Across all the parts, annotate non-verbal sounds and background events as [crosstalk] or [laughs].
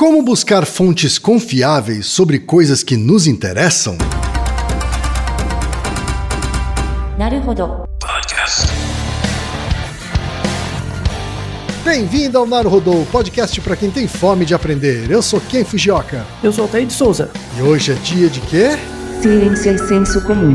Como buscar fontes confiáveis sobre coisas que nos interessam? Bem-vindo ao Naruhodô, podcast para quem tem fome de aprender. Eu sou Ken Fujioka. Eu sou Altair de Souza. E hoje é dia de quê? Ciência e é senso comum.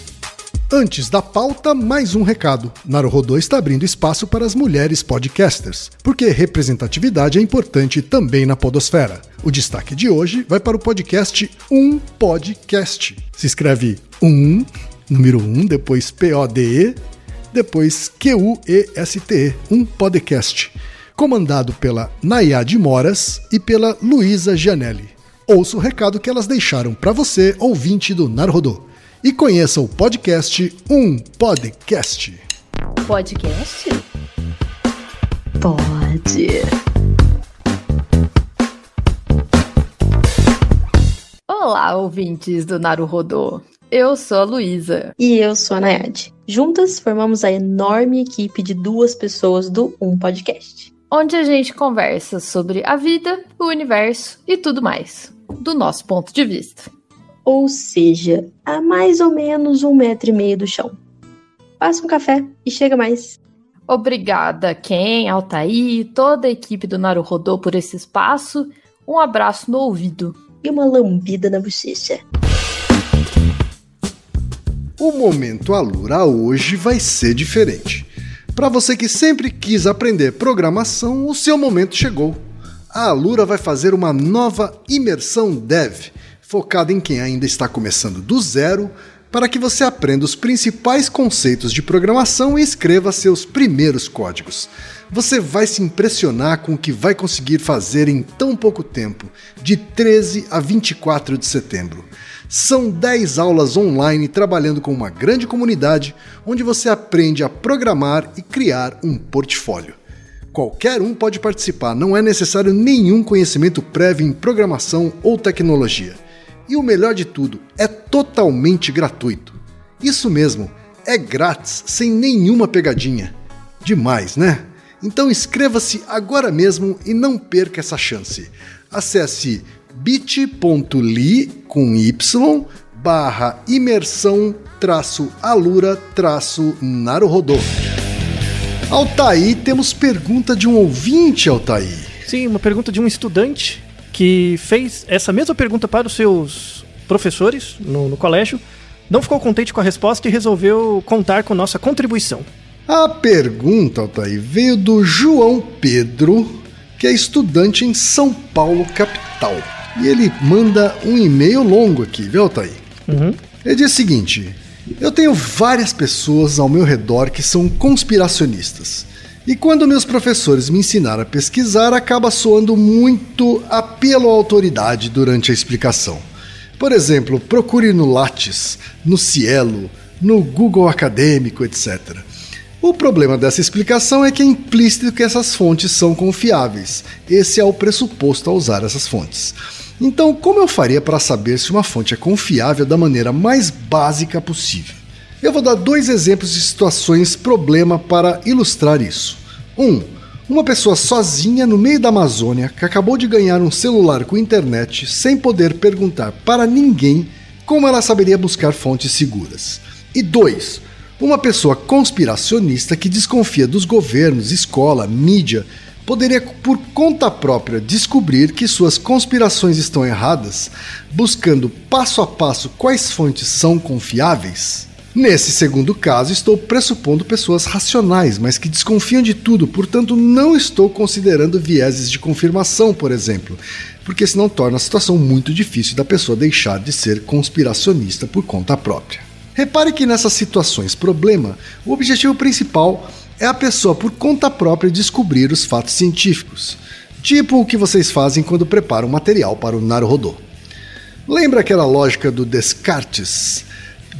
Antes da pauta, mais um recado. Naruhodô está abrindo espaço para as mulheres podcasters, porque representatividade é importante também na podosfera. O destaque de hoje vai para o podcast Um Podcast. Se escreve um, número um, depois P-O-D-E, depois Q-U-E-S-T-E, um podcast. Comandado pela Nayade Moras e pela Luísa Gianelli. Ouça o recado que elas deixaram para você, ouvinte do Naruhodô e conheça o podcast Um Podcast. Podcast? Pode. Olá, ouvintes do Naruhodô. Eu sou a Luísa. E eu sou a Nayade. Juntas formamos a enorme equipe de duas pessoas do Um Podcast. onde a gente conversa sobre a vida, o universo e tudo mais, do nosso ponto de vista. Ou seja, a mais ou menos um metro e meio do chão. Passa um café e chega mais. Obrigada, Ken, Altair, toda a equipe do Naruhodô por esse espaço. Um abraço no ouvido. E uma lambida na bochecha. O momento Alura hoje vai ser diferente. Para você que sempre quis aprender programação, o seu momento chegou. A Alura vai fazer uma nova imersão Dev, focada em quem ainda está começando do zero, para que você aprenda os principais conceitos de programação e escreva seus primeiros códigos. Você vai se impressionar com o que vai conseguir fazer em tão pouco tempo, de 13 a 24 de setembro. São 10 aulas online trabalhando com uma grande comunidade, onde você aprende a programar e criar um portfólio. Qualquer um pode participar, não é necessário nenhum conhecimento prévio em programação ou tecnologia. E o melhor de tudo, é totalmente gratuito. Isso mesmo, é grátis, sem nenhuma pegadinha. Demais, né? Então inscreva-se agora mesmo e não perca essa chance. Acesse bit.ly com y barra imersão traço alura traço naruhodô. Altaí, temos pergunta de um ouvinte, Altaí. Sim, uma pergunta de um estudante que fez essa mesma pergunta para os seus professores no, no colégio, não ficou contente com a resposta e resolveu contar com nossa contribuição. A pergunta, Altaí, veio do João Pedro, que é estudante em São Paulo, capital. E ele manda um e-mail longo aqui, viu, Altaí? Uhum. Ele diz o seguinte: Eu tenho várias pessoas ao meu redor que são conspiracionistas. E quando meus professores me ensinaram a pesquisar, acaba soando muito apelo à autoridade durante a explicação. Por exemplo, procure no Lattes, no Cielo, no Google Acadêmico, etc. O problema dessa explicação é que é implícito que essas fontes são confiáveis. Esse é o pressuposto a usar essas fontes. Então, como eu faria para saber se uma fonte é confiável da maneira mais básica possível? Eu vou dar dois exemplos de situações problema para ilustrar isso. Um, uma pessoa sozinha no meio da Amazônia que acabou de ganhar um celular com internet sem poder perguntar para ninguém como ela saberia buscar fontes seguras. E dois, uma pessoa conspiracionista que desconfia dos governos, escola, mídia, poderia por conta própria descobrir que suas conspirações estão erradas, buscando passo a passo quais fontes são confiáveis? Nesse segundo caso, estou pressupondo pessoas racionais, mas que desconfiam de tudo, portanto, não estou considerando vieses de confirmação, por exemplo, porque senão torna a situação muito difícil da pessoa deixar de ser conspiracionista por conta própria. Repare que nessas situações problema, o objetivo principal é a pessoa por conta própria descobrir os fatos científicos, tipo o que vocês fazem quando preparam material para o Naruhodô. Lembra aquela lógica do Descartes,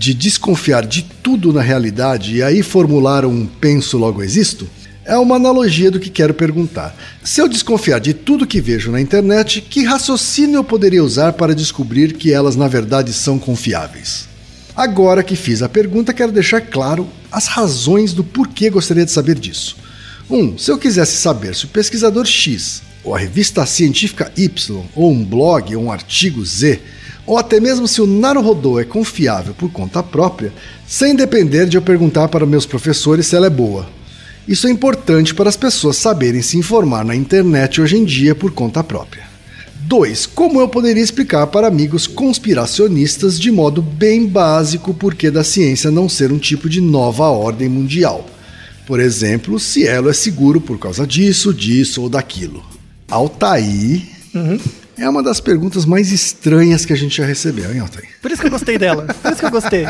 de desconfiar de tudo na realidade e aí formular um penso logo existo? É uma analogia do que quero perguntar. Se eu desconfiar de tudo que vejo na internet, que raciocínio eu poderia usar para descobrir que elas na verdade são confiáveis? Agora que fiz a pergunta, quero deixar claro as razões do porquê gostaria de saber disso. 1. Um, se eu quisesse saber se o pesquisador X, ou a revista científica Y, ou um blog ou um artigo Z, ou até mesmo se o Naruhodô é confiável por conta própria, sem depender de eu perguntar para meus professores se ela é boa. Isso é importante para as pessoas saberem se informar na internet hoje em dia por conta própria. 2. Como eu poderia explicar para amigos conspiracionistas de modo bem básico o porquê da ciência não ser um tipo de nova ordem mundial? Por exemplo, se ela é seguro por causa disso, disso ou daquilo. Altair uhum. É uma das perguntas mais estranhas que a gente já recebeu, hein, Altair? Por isso que eu gostei dela. Por isso que eu gostei.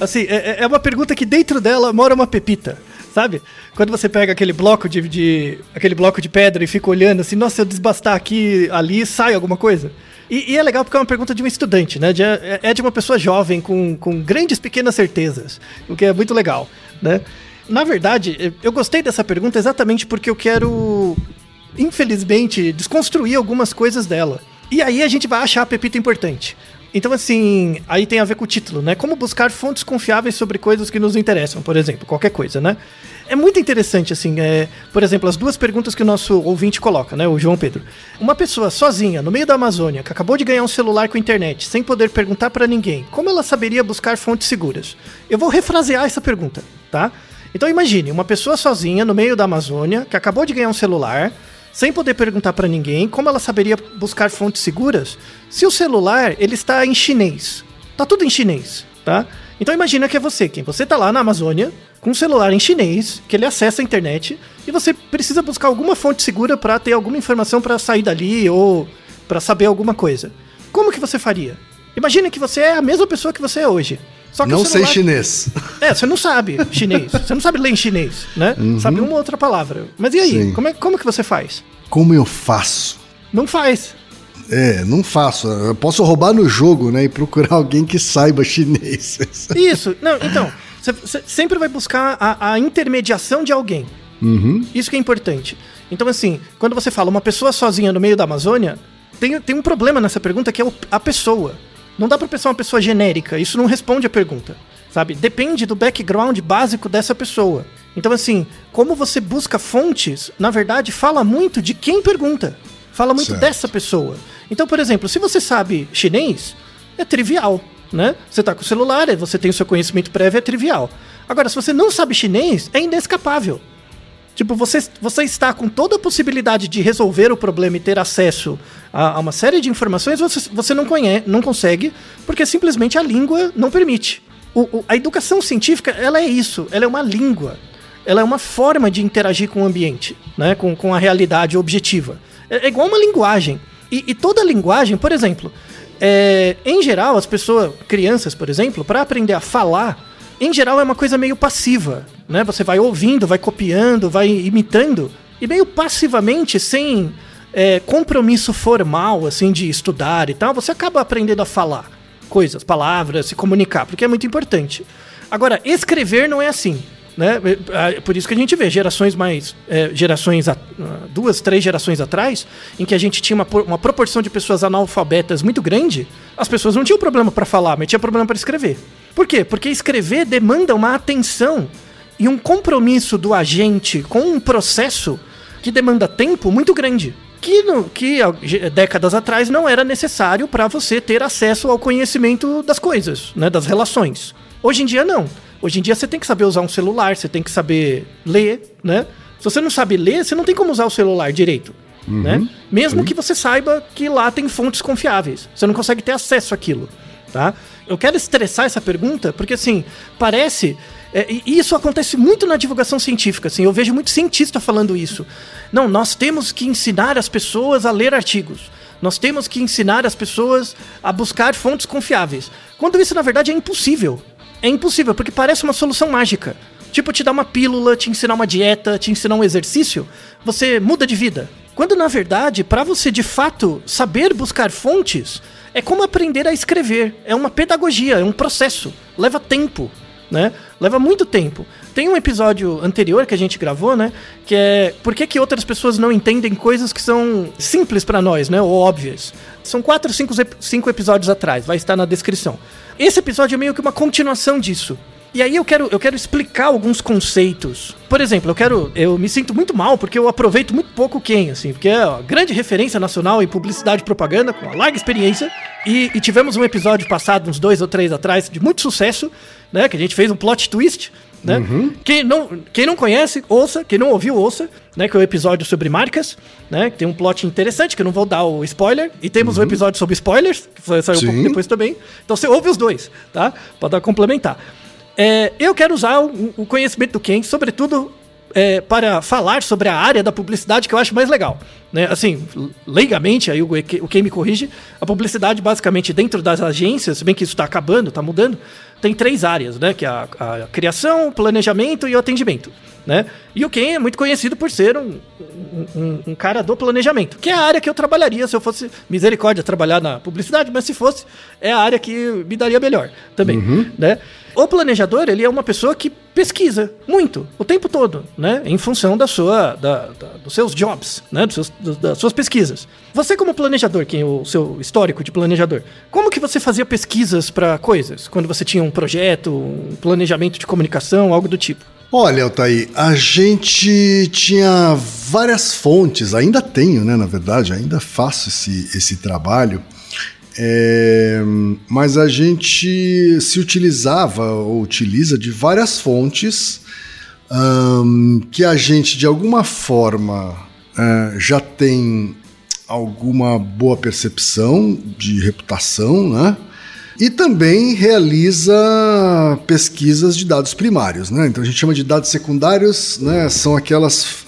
Assim, é, é uma pergunta que dentro dela mora uma pepita sabe? Quando você pega aquele bloco de, de, aquele bloco de pedra e fica olhando assim, nossa, se eu desbastar aqui, ali, sai alguma coisa. E, e, é legal porque é uma pergunta de um estudante, né? De, é, é de uma pessoa jovem com, com grandes pequenas certezas, o que é muito legal, né? Na verdade, eu gostei dessa pergunta exatamente porque eu quero, infelizmente, desconstruir algumas coisas dela. E aí a gente vai achar a pepita importante. Então, assim, aí tem a ver com o título, né? Como buscar fontes confiáveis sobre coisas que nos interessam, por exemplo, qualquer coisa, né? É muito interessante, assim, é, por exemplo, as duas perguntas que o nosso ouvinte coloca, né? O João Pedro. Uma pessoa sozinha, no meio da Amazônia, que acabou de ganhar um celular com internet, sem poder perguntar para ninguém, como ela saberia buscar fontes seguras? Eu vou refrasear essa pergunta, tá? Então imagine, uma pessoa sozinha no meio da Amazônia, que acabou de ganhar um celular, sem poder perguntar para ninguém, como ela saberia buscar fontes seguras se o celular ele está em chinês? Tá tudo em chinês, tá? Então imagina que é você, quem você tá lá na Amazônia com um celular em chinês, que ele acessa a internet e você precisa buscar alguma fonte segura para ter alguma informação para sair dali ou para saber alguma coisa. Como que você faria? Imagina que você é a mesma pessoa que você é hoje. Só que não sei chinês. É, você não sabe chinês. você não sabe ler em chinês, né? Uhum. Sabe uma outra palavra. Mas e aí? Como, é, como que você faz? Como eu faço? Não faz. É, não faço. Eu posso roubar no jogo, né? E procurar alguém que saiba chinês. [laughs] Isso. Não, então, você sempre vai buscar a, a intermediação de alguém. Uhum. Isso que é importante. Então, assim, quando você fala uma pessoa sozinha no meio da Amazônia, tem, tem um problema nessa pergunta que é a pessoa. Não dá para pensar uma pessoa genérica, isso não responde a pergunta, sabe? Depende do background básico dessa pessoa. Então, assim, como você busca fontes, na verdade, fala muito de quem pergunta. Fala muito certo. dessa pessoa. Então, por exemplo, se você sabe chinês, é trivial, né? Você tá com o celular, você tem o seu conhecimento prévio, é trivial. Agora, se você não sabe chinês, é inescapável. Tipo, você, você está com toda a possibilidade de resolver o problema e ter acesso a, a uma série de informações, você, você não, conhece, não consegue, porque simplesmente a língua não permite. O, o, a educação científica, ela é isso, ela é uma língua. Ela é uma forma de interagir com o ambiente, né? com, com a realidade objetiva. É, é igual uma linguagem. E, e toda linguagem, por exemplo, é, em geral, as pessoas, crianças, por exemplo, para aprender a falar, em geral é uma coisa meio passiva, né? Você vai ouvindo, vai copiando, vai imitando e meio passivamente, sem é, compromisso formal, assim, de estudar e tal, você acaba aprendendo a falar coisas, palavras, se comunicar, porque é muito importante. Agora, escrever não é assim. Né? É, por isso que a gente vê gerações mais. É, gerações. A, duas, três gerações atrás, em que a gente tinha uma, uma proporção de pessoas analfabetas muito grande, as pessoas não tinham problema para falar, mas tinha problema para escrever. Por quê? Porque escrever demanda uma atenção e um compromisso do agente com um processo que demanda tempo muito grande. Que, no, que décadas atrás não era necessário para você ter acesso ao conhecimento das coisas, né, das relações. Hoje em dia, não. Hoje em dia você tem que saber usar um celular, você tem que saber ler, né? Se você não sabe ler, você não tem como usar o celular direito. Uhum, né? Mesmo sim. que você saiba que lá tem fontes confiáveis. Você não consegue ter acesso àquilo. Tá? Eu quero estressar essa pergunta porque, assim, parece é, e isso acontece muito na divulgação científica, assim, eu vejo muito cientista falando isso. Não, nós temos que ensinar as pessoas a ler artigos. Nós temos que ensinar as pessoas a buscar fontes confiáveis. Quando isso, na verdade, é impossível. É impossível, porque parece uma solução mágica. Tipo, te dar uma pílula, te ensinar uma dieta, te ensinar um exercício, você muda de vida. Quando, na verdade, para você de fato saber buscar fontes, é como aprender a escrever. É uma pedagogia, é um processo. Leva tempo né? Leva muito tempo. Tem um episódio anterior que a gente gravou, né? Que é por que, que outras pessoas não entendem coisas que são simples para nós, né? Ou óbvias. São quatro, cinco, cinco episódios atrás, vai estar na descrição. Esse episódio é meio que uma continuação disso. E aí eu quero, eu quero explicar alguns conceitos. Por exemplo, eu quero. Eu me sinto muito mal porque eu aproveito muito pouco o Ken, assim, porque é uma grande referência nacional em publicidade e propaganda, com uma larga experiência. E, e, tivemos um episódio passado, uns dois ou três atrás, de muito sucesso, né? Que a gente fez um plot twist. Né? Uhum. Quem, não, quem não conhece, ouça. Quem não ouviu, ouça. Né? Que é o um episódio sobre marcas. Né? Que tem um plot interessante, que eu não vou dar o spoiler. E temos uhum. um episódio sobre spoilers, que saiu Sim. um pouco depois também. Então você ouve os dois, tá? Pode complementar. É, eu quero usar o, o, conhecimento do Ken, sobretudo é, para falar sobre a área da publicidade que eu acho mais legal. Né? Assim, leigamente, aí o, o Ken me corrige, a publicidade basicamente dentro das agências, se bem que isso está acabando, está mudando, tem três áreas, né? Que é a, a criação, o planejamento e o atendimento. Né? E o Ken é muito conhecido por ser um, um, um, cara do planejamento, que é a área que eu trabalharia se eu fosse misericórdia trabalhar na publicidade, mas se fosse, é a área que me daria melhor também, uhum. né? O planejador, ele é uma pessoa que pesquisa muito, o tempo todo, né? Em função da sua, da, da, dos seus jobs, né? Dos seus, das suas pesquisas. Você como planejador, quem é o seu histórico de planejador, como que você fazia pesquisas para coisas? Quando você tinha um projeto, um planejamento de comunicação, algo do tipo? Olha, Altair, a gente tinha várias fontes, ainda tenho, né? Na verdade, ainda faço esse, esse trabalho. É, mas a gente se utilizava ou utiliza de várias fontes um, que a gente, de alguma forma, uh, já tem alguma boa percepção de reputação, né? E também realiza pesquisas de dados primários, né? Então a gente chama de dados secundários, né? São aquelas,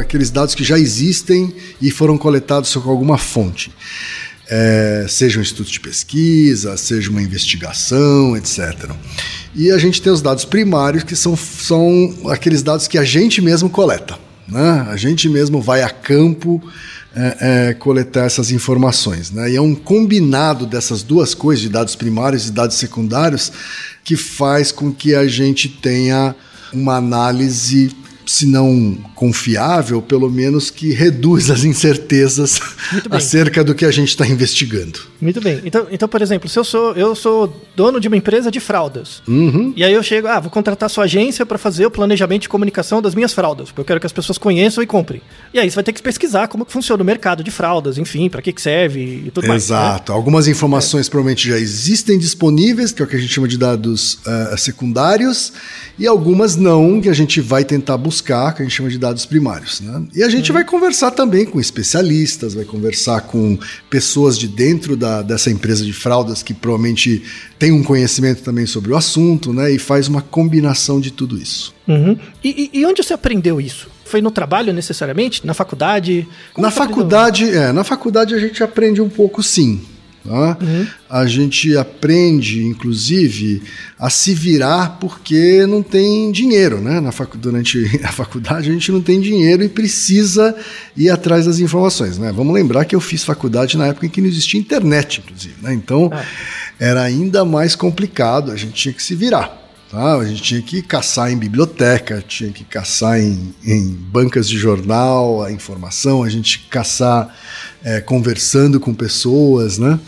aqueles dados que já existem e foram coletados com alguma fonte. É, seja um estudo de pesquisa, seja uma investigação, etc. E a gente tem os dados primários, que são, são aqueles dados que a gente mesmo coleta. Né? A gente mesmo vai a campo é, é, coletar essas informações. Né? E é um combinado dessas duas coisas, de dados primários e dados secundários, que faz com que a gente tenha uma análise se não confiável, pelo menos que reduz as incertezas acerca do que a gente está investigando. Muito bem. Então, então, por exemplo, se eu sou eu sou dono de uma empresa de fraldas uhum. e aí eu chego, ah, vou contratar sua agência para fazer o planejamento de comunicação das minhas fraldas, porque eu quero que as pessoas conheçam e comprem. E aí você vai ter que pesquisar como que funciona o mercado de fraldas, enfim, para que, que serve e tudo Exato. mais. Exato. Né? Algumas informações é. provavelmente já existem disponíveis, que é o que a gente chama de dados uh, secundários, e algumas não, que a gente vai tentar buscar buscar, que a gente chama de dados primários. Né? E a gente vai conversar também com especialistas, vai conversar com pessoas de dentro da, dessa empresa de fraldas que provavelmente tem um conhecimento também sobre o assunto, né? E faz uma combinação de tudo isso. Uhum. E, e, onde você aprendeu isso? Foi no trabalho necessariamente? Na faculdade? Como na faculdade, é, na faculdade a gente aprende um pouco sim. Tá? Uhum. A gente aprende, inclusive, a se virar porque não tem dinheiro. Né? Na facu durante [laughs] a faculdade a gente não tem dinheiro e precisa ir atrás das informações. Né? Vamos lembrar que eu fiz faculdade na época em que não existia internet, inclusive. Né? Então ah. era ainda mais complicado, a gente tinha que se virar. A gente tinha que caçar em biblioteca, tinha que caçar em, em bancas de jornal, a informação, a gente caçar é, conversando com pessoas, né?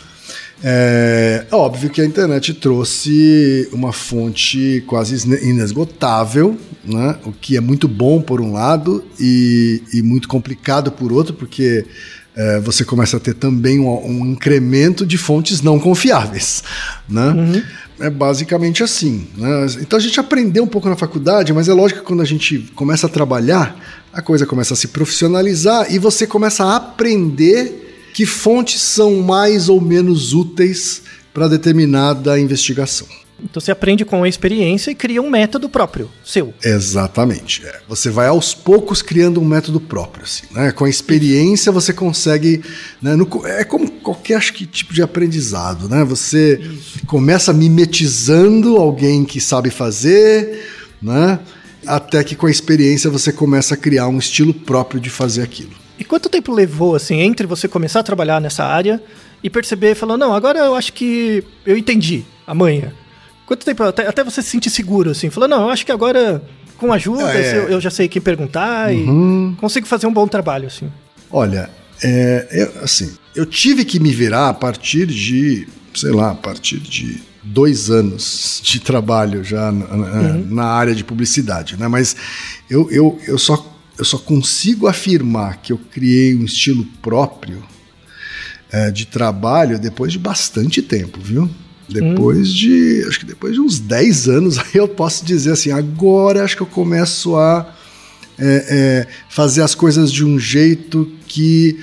É óbvio que a internet trouxe uma fonte quase inesgotável, né? o que é muito bom por um lado e, e muito complicado por outro, porque é, você começa a ter também um, um, incremento de fontes não confiáveis. Né? Uhum. É basicamente assim. Né? Então a gente aprendeu um pouco na faculdade, mas é lógico que quando a gente começa a trabalhar, a coisa começa a se profissionalizar e você começa a aprender que fontes são mais ou menos úteis para determinada investigação. Então você aprende com a experiência e cria um método próprio, seu. Exatamente. É. Você vai aos poucos criando um método próprio. Assim, né? Com a experiência você consegue. Né? No, é como qualquer acho que, tipo de aprendizado. Né? Você Isso. começa mimetizando alguém que sabe fazer, né? até que com a experiência você começa a criar um estilo próprio de fazer aquilo. E quanto tempo levou, assim, entre você começar a trabalhar nessa área e perceber, falando, não, agora eu acho que eu entendi amanhã. Quanto tempo, até, até você se sentir seguro, assim, falando, não, eu acho que agora, com ajuda, é. eu, eu, já sei quem perguntar uhum. e consigo fazer um bom trabalho, assim. Olha, é, eu, assim, eu tive que me virar a partir de, sei lá, a partir de dois anos de trabalho já na, uhum. na área de publicidade, né? Mas eu, eu, eu só eu só consigo afirmar que eu criei um estilo próprio é, de trabalho depois de bastante tempo, viu? Depois hum. de. Acho que depois de uns 10 anos, [laughs] aí eu posso dizer assim, agora acho que eu começo a é, é, fazer as coisas de um jeito que.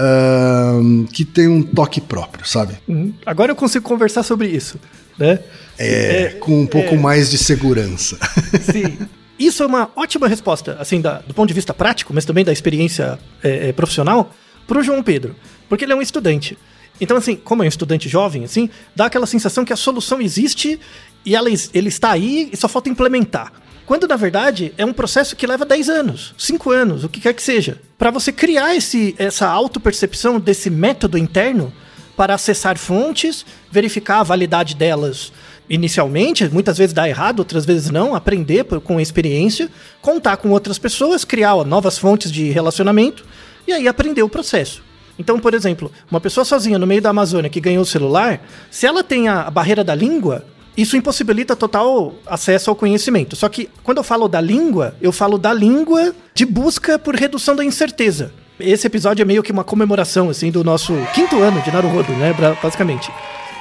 Uh, que tem um toque próprio, sabe? Hum. Agora eu consigo conversar sobre isso, né? É, é com um pouco é. mais de segurança. [laughs] Sim. Isso é uma ótima resposta, assim, da, do ponto de vista prático, mas também da experiência é, é, profissional, para o João Pedro. Porque ele é um estudante. Então, assim, como é um estudante jovem, assim, dá aquela sensação que a solução existe e ela, ele está aí e só falta implementar. Quando, na verdade, é um processo que leva 10 anos, 5 anos, o que quer que seja. Para você criar esse, essa autopercepção desse método interno para acessar fontes, verificar a validade delas inicialmente, muitas vezes dá errado, outras vezes não, aprender com a experiência, contar com outras pessoas, criar novas fontes de relacionamento e aí aprender o processo. Então, por exemplo, uma pessoa sozinha no meio da Amazônia que ganhou o celular, se ela tem a barreira da língua, isso impossibilita total acesso ao conhecimento. Só que quando eu falo da língua, eu falo da língua de busca por redução da incerteza. Esse episódio é meio que uma comemoração assim do nosso quinto ano de Naruhodo, né, basicamente.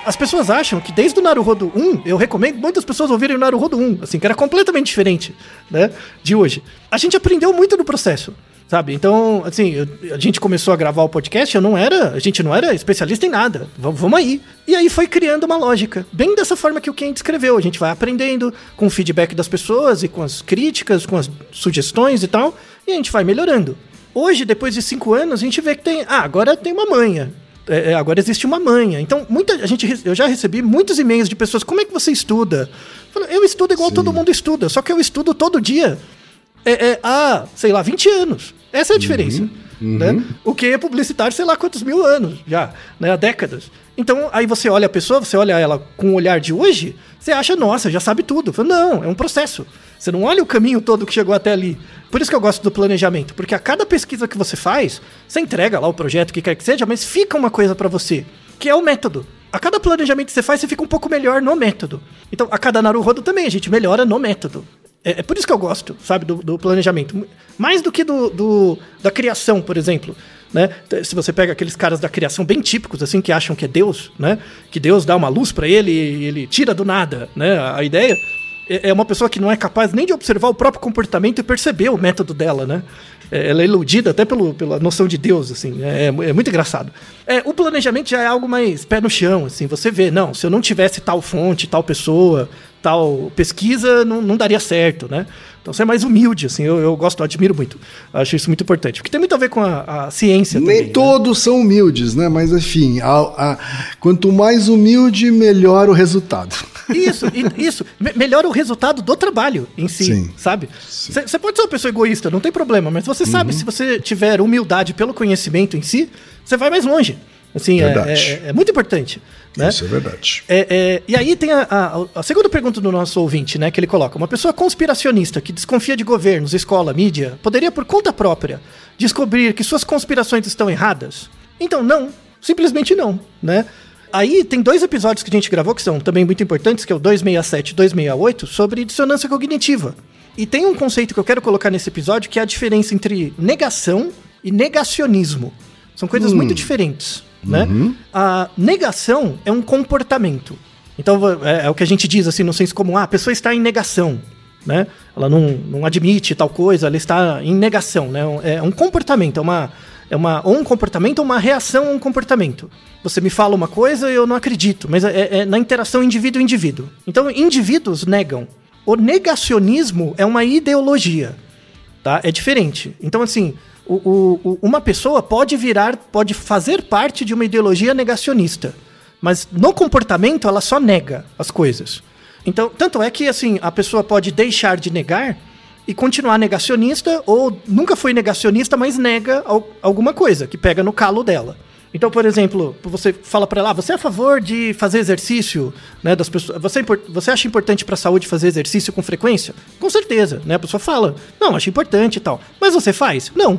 As pessoas acham que desde o Naruhodo 1, eu recomendo muitas pessoas ouvirem o Naruhodo 1, assim, que era completamente diferente, né, de hoje. A gente aprendeu muito no processo sabe? Então, assim, eu, a gente começou a gravar o podcast, eu não era, a gente não era especialista em nada. Vamos, vamos aí. E aí foi criando uma lógica, bem dessa forma que o Ken descreveu. A gente vai aprendendo com o feedback das pessoas e com as críticas, com as sugestões e tal, e a gente vai melhorando. Hoje, depois de cinco anos, a gente vê que tem, ah, agora tem uma manha. É, é, agora existe uma manha. Então, muita a gente, eu já recebi muitos e-mails de pessoas: como é que você estuda? Eu estudo igual Sim. todo mundo estuda, só que eu estudo todo dia é, é, há, sei lá, 20 anos. Essa é a diferença. Uhum. Uhum. Né? O que é publicitário, sei lá quantos mil anos já, né? há décadas. Então, aí você olha a pessoa, você olha ela com o olhar de hoje, você acha, nossa, já sabe tudo. Falo, não, é um processo. Você não olha o caminho todo que chegou até ali. Por isso que eu gosto do planejamento, porque a cada pesquisa que você faz, você entrega lá o projeto que quer que seja, mas fica uma coisa para você, que é o método. A cada planejamento que você faz, você fica um pouco melhor no método. Então, a cada Naruhodo também, a gente melhora no método. É, é por isso que eu gosto, sabe, do, do planejamento. Mais do que do, do, da criação, por exemplo. Né? Se você pega aqueles caras da criação bem típicos, assim, que acham que é Deus, né? Que Deus dá uma luz para ele e ele tira do nada, né? A, a ideia é, é uma pessoa que não é capaz nem de observar o próprio comportamento e perceber o método dela, né? É, ela é iludida até pelo, pela noção de Deus, assim, é, é muito engraçado. É, o planejamento já é algo mais pé no chão, assim, você vê, não, se eu não tivesse tal fonte, tal pessoa, tal pesquisa, não, não daria certo, né? Então você é mais humilde, assim, eu, eu gosto, eu admiro muito. Acho isso muito importante. Porque tem muito a ver com a, a ciência Nem também. Nem né? todos né? são humildes, né? Mas enfim, a, a, quanto mais humilde, melhor o resultado. Isso, isso. Me, melhor o resultado do trabalho em si, Sim. sabe? Você pode ser uma pessoa egoísta, não tem problema, mas você uhum. sabe, se você tiver humildade pelo conhecimento em si, você vai mais longe. Assim, é, Verdade. é, é muito importante. Né? Isso é verdade. É, é, e aí tem a, a- a segunda pergunta do nosso ouvinte, né? Que ele coloca: uma pessoa conspiracionista que desconfia de governos, escola, mídia, poderia, por conta própria, descobrir que suas conspirações estão erradas? Então, não. Simplesmente não, né? Aí tem dois episódios que a gente gravou que são também muito importantes, que é o 267 e 268, sobre dissonância cognitiva. E tem um conceito que eu quero colocar nesse episódio que é a diferença entre negação e negacionismo. São coisas muito diferentes, né? A negação é um comportamento. Então é, é o que a gente diz assim no senso comum, ah, a pessoa está em negação, né? Ela não, não admite tal coisa, ela está em negação, né? É um comportamento, é uma é uma ou um comportamento ou uma reação a um comportamento. Você me fala uma coisa e eu não acredito, mas é, é na interação indivíduo-indivíduo. Então indivíduos negam. O negacionismo é uma ideologia tá? É diferente. Então, assim, o- o- uma pessoa pode virar, pode fazer parte de uma ideologia negacionista, mas no comportamento ela só nega as coisas. Então, tanto é que, assim, a pessoa pode deixar de negar e continuar negacionista, ou nunca foi negacionista, mas nega al- alguma coisa que pega no calo dela. Então, por exemplo, você fala pra ela, ah, você é a favor de fazer exercício, né, das pessoas, você, é você acha importante pra saúde fazer exercício com frequência? Com certeza, né? A pessoa fala, não, acho importante e tal. Mas você faz? Não.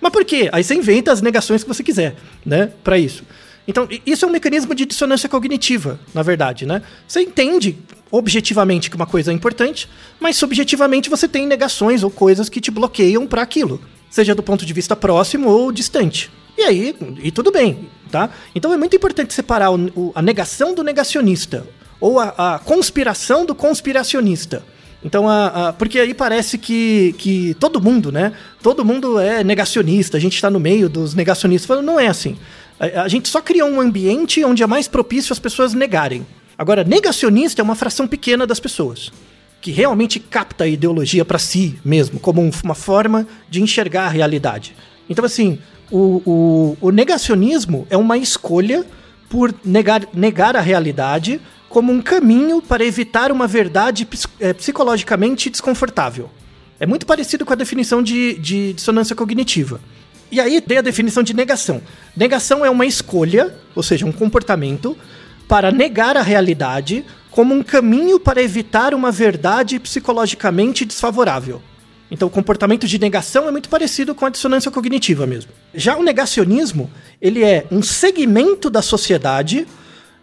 Mas por quê? Aí você inventa as negações que você quiser, né, Pra isso. Então, isso é um mecanismo de dissonância cognitiva, na verdade, né? Você entende objetivamente que uma coisa é importante, mas subjetivamente você tem negações ou coisas que te bloqueiam pra aquilo, seja do ponto de vista próximo ou distante. E aí, e tudo bem, tá? Então é muito importante separar o- o- a negação do negacionista ou a, a conspiração do conspiracionista. Então, a, a- porque aí parece que, que todo mundo, né? Todo mundo é negacionista, a gente está no meio dos negacionistas. Não é assim. A, a gente só criou um ambiente onde é mais propício as pessoas negarem. Agora, negacionista é uma fração pequena das pessoas que realmente capta a ideologia para si mesmo, como um- uma forma de enxergar a realidade. Então, assim, o, o- o negacionismo é uma escolha por negar, negar a realidade como um caminho para evitar uma verdade eh, psicologicamente desconfortável. É muito parecido com a definição de, de dissonância cognitiva. E aí tem a definição de negação. Negação é uma escolha, ou seja, um comportamento, para negar a realidade como um caminho para evitar uma verdade psicologicamente desfavorável. Então, o comportamento de negação é muito parecido com a dissonância cognitiva mesmo. Já o negacionismo, ele é um segmento da sociedade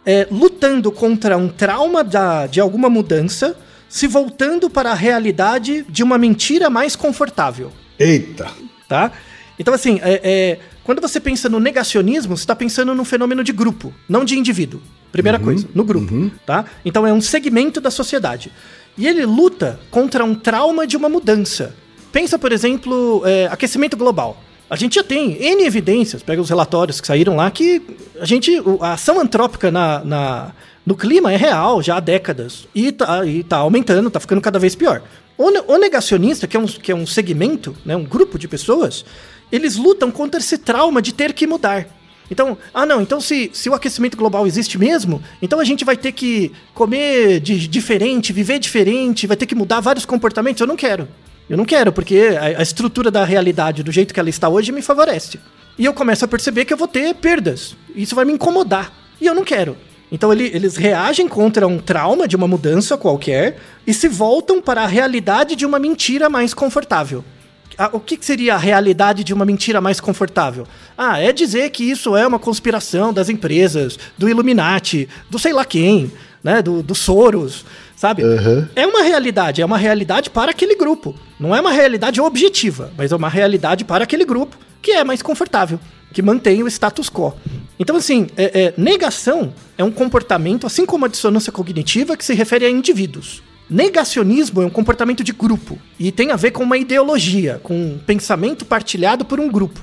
é, lutando contra um trauma da- de alguma mudança, se voltando para a realidade de uma mentira mais confortável Eita. tá? Então, assim, é, é, quando você pensa no negacionismo, você está pensando num fenômeno de grupo, não de indivíduo. Primeira coisa, no grupo, tá? Então é um segmento da sociedade. E ele luta contra um trauma de uma mudança. Pensa, por exemplo, é, aquecimento global. A gente já tem N evidências, pega os relatórios que saíram lá, que a gente. A ação antrópica na, na- no clima é real já há décadas. E tá, e tá aumentando, tá ficando cada vez pior. O negacionista, que é, um, que é um segmento, né, um grupo de pessoas, eles lutam contra esse trauma de ter que mudar. Então, ah não, então se, se o aquecimento global existe mesmo, então a gente vai ter que comer de, diferente, viver diferente, vai ter que mudar vários comportamentos. Eu não quero. Eu não quero, porque a, a estrutura da realidade, do jeito que ela está hoje, me favorece. E eu começo a perceber que eu vou ter perdas. Isso vai me incomodar. E eu não quero. Então ele- eles reagem contra um trauma de uma mudança qualquer e se voltam para a realidade de uma mentira mais confortável. A- O que que seria a realidade de uma mentira mais confortável? Ah, é dizer que isso é uma conspiração das empresas, do Illuminati, do sei lá quem, né? Do, do Soros, sabe? É uma realidade, é uma realidade para aquele grupo. Não é uma realidade objetiva, mas é uma realidade para aquele grupo que é mais confortável, que mantém o status quo. Então, assim, é- é, negação é um comportamento, assim como a dissonância cognitiva, que se refere a indivíduos. Negacionismo é um comportamento de grupo e tem a ver com uma ideologia, com um pensamento partilhado por um grupo.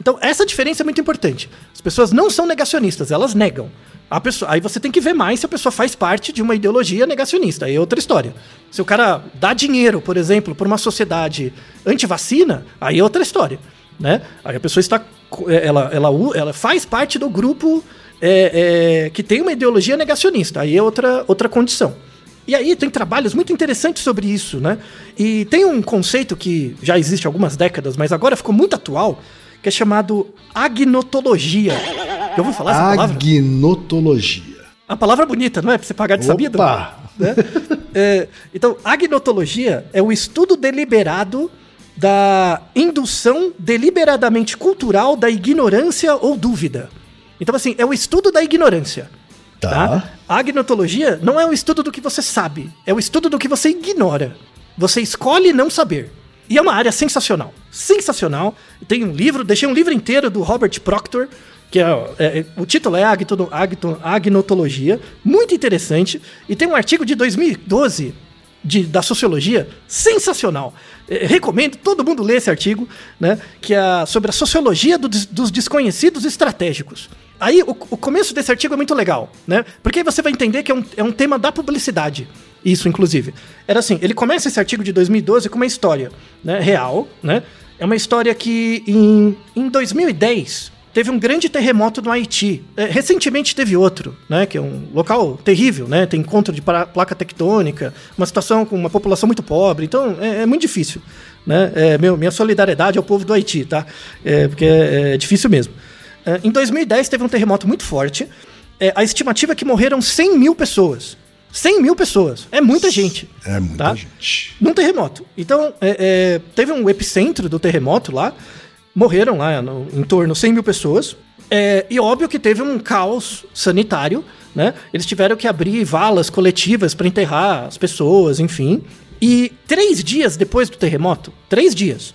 Então, essa diferença é muito importante. As pessoas não são negacionistas, elas negam. A pessoa, aí você tem que ver mais se a pessoa faz parte de uma ideologia negacionista. Aí é outra história. Se o cara dá dinheiro, por exemplo, para uma sociedade anti-vacina, aí é outra história. Né? Aí a pessoa está. é, Ela, ela, ela faz parte do grupo é, é, que tem uma ideologia negacionista. Aí é outra, outra condição. E aí tem trabalhos muito interessantes sobre isso, né? E tem um conceito que já existe há algumas décadas, mas agora ficou muito atual, que é chamado agnotologia. Já ouviu falar essa palavra? Agnotologia. A palavra bonita, não é? Pra você pagar de sabido? Opa! né? É, então, agnotologia é o estudo deliberado da indução deliberadamente cultural da ignorância ou dúvida. Então, assim, é o estudo da ignorância. Tá. Tá? A agnotologia não é o estudo do que você sabe, é o estudo do que você ignora. Você escolhe não saber. E é uma área sensacional. Sensacional. Tem um livro, deixei um livro inteiro do Robert Proctor, que é, é- o título é Agto- Agto- Agnotologia, muito interessante. E tem um artigo de 2012 de- da sociologia sensacional. Eh, recomendo todo mundo ler esse artigo, né? Que é sobre a sociologia do dos desconhecidos estratégicos. Aí o, o começo desse artigo é muito legal, né? Porque aí você vai entender que é um, é um tema da publicidade. Isso, inclusive. Era assim, ele começa esse artigo de 2012 com uma história né, real, né? É uma história que em, em 2010 teve um grande terremoto no Haiti. É, recentemente teve outro, né? Que é um local terrível, né? Tem encontro de placa tectônica, uma situação com uma população muito pobre. Então é, é muito difícil, né? É, meu, minha solidariedade ao povo do Haiti, tá? É, porque é, é difícil mesmo. É, em 2010 teve um terremoto muito forte. É, a estimativa é que morreram 100 mil pessoas. 100 mil pessoas. É muita gente. É muita Tá? gente. Num terremoto. Então, é, é, teve um epicentro do terremoto lá. Morreram lá no- em torno de 100 mil pessoas. É, e óbvio que teve um caos sanitário, né? Eles tiveram que abrir valas coletivas para enterrar as pessoas, enfim. E três dias depois do terremoto, três dias,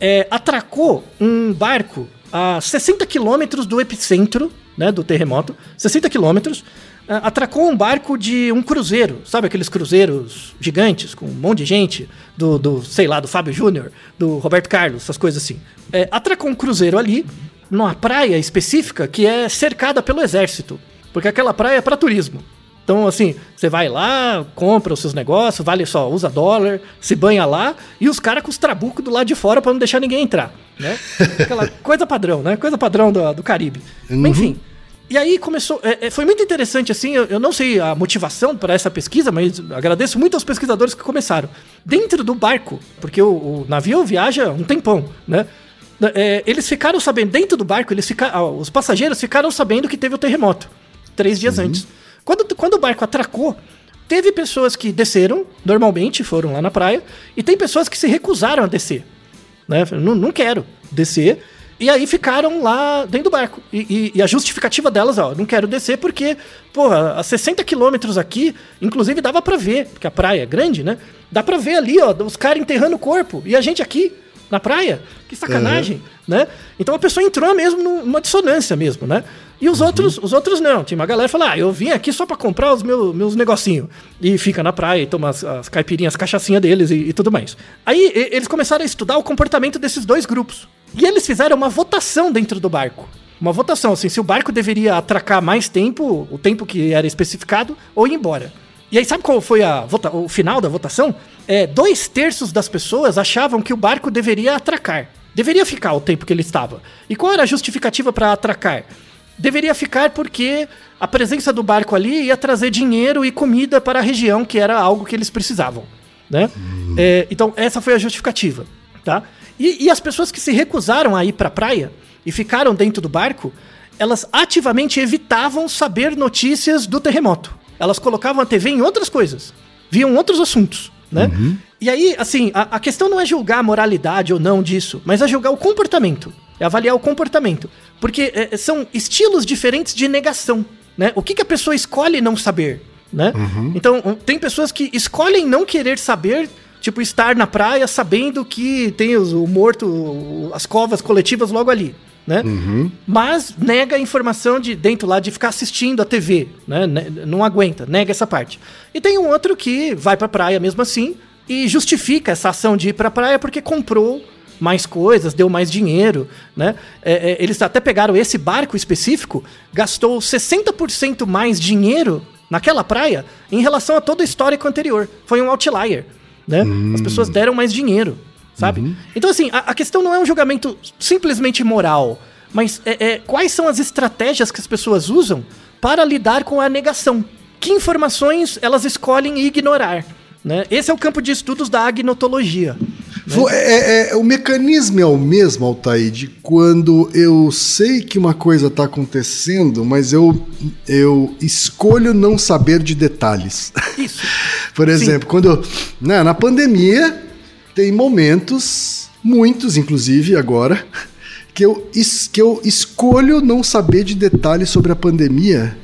é, atracou um barco a 60 quilômetros do epicentro né, do terremoto, 60 quilômetros, é, atracou um barco de um cruzeiro, sabe aqueles cruzeiros gigantes com um monte de gente, do, do sei lá, do Fábio Júnior, do Roberto Carlos, essas coisas assim. É, atracou um cruzeiro ali, numa praia específica que é cercada pelo exército, porque aquela praia é para turismo. Então, assim, você vai lá, compra os seus negócios, vale só, usa dólar, se banha lá, e os caras com os trabucos do lado de fora pra não deixar ninguém entrar, né? Aquela [laughs] coisa padrão, né? Coisa padrão do, do Caribe. Mas, enfim. E aí começou. é, é, foi muito interessante, assim. Eu, eu não sei a motivação para essa pesquisa, mas agradeço muito aos pesquisadores que começaram. Dentro do barco, porque o, o navio viaja um tempão, né? É, eles ficaram sabendo, dentro do barco, eles fica, ah, os passageiros ficaram sabendo que teve o terremoto, três dias antes. Quando, quando o barco atracou, teve pessoas que desceram, normalmente foram lá na praia, e tem pessoas que se recusaram a descer. Né? Não, não quero descer. E aí ficaram lá dentro do barco. E, e- e a justificativa delas, ó, não quero descer porque, porra, a 60 quilômetros aqui, inclusive dava pra ver, porque a praia é grande, né? Dá pra ver ali, ó, os caras enterrando o corpo. E a gente aqui, na praia. Que sacanagem, né? Então a pessoa entrou mesmo num- numa dissonância mesmo, né? E os outros, os outros não. Tinha uma galera que falou: ah, eu vim aqui só pra comprar os meus, meus negocinhos. E fica na praia e toma as, as caipirinhas, as cachaçinhas deles e, e tudo mais. Aí e- eles começaram a estudar o comportamento desses dois grupos. E eles fizeram uma votação dentro do barco. Uma votação, assim, se o barco deveria atracar mais tempo, o tempo que era especificado, ou ir embora. E aí, sabe qual foi a vota- o final da votação? É, dois terços das pessoas achavam que o barco deveria atracar. Deveria ficar o tempo que ele estava. E qual era a justificativa para atracar? Deveria ficar porque a presença do barco ali ia trazer dinheiro e comida para a região, que era algo que eles precisavam. Né? É, então, essa foi a justificativa. Tá? E, e as pessoas que se recusaram a ir para a praia e ficaram dentro do barco, elas ativamente evitavam saber notícias do terremoto. Elas colocavam a TV em outras coisas, viam outros assuntos, né? E aí, assim, a, a questão não é julgar a moralidade ou não disso, mas é julgar o comportamento, é avaliar o comportamento. Porque é, são estilos diferentes de negação, né? O que, que a pessoa escolhe não saber, né? Então, um, tem pessoas que escolhem não querer saber Tipo, estar na praia sabendo que tem os- o morto, as covas coletivas logo ali, né? Mas nega a informação de dentro lá de ficar assistindo a TV, né? Não aguenta, nega essa parte. E tem um outro que vai pra praia mesmo assim e justifica essa ação de ir pra praia porque comprou mais coisas, deu mais dinheiro, né? É, é, eles até pegaram esse barco específico, gastou 60% mais dinheiro naquela praia em relação a todo o histórico anterior. Foi um outlier, né? As pessoas deram mais dinheiro, sabe? Então, assim, a, a questão não é um julgamento simplesmente moral, mas é, é quais são as estratégias que as pessoas usam para lidar com a negação. Que informações elas escolhem ignorar, né? Esse é o campo de estudos da agnotologia. Vo- é- é- o mecanismo é o mesmo, Altair, de quando eu sei que uma coisa está acontecendo, mas eu, eu escolho não saber de detalhes. Isso. [laughs] Por exemplo, quando eu, né, na pandemia tem momentos, muitos inclusive agora, [laughs] que eu, que eu escolho não saber de detalhes sobre a pandemia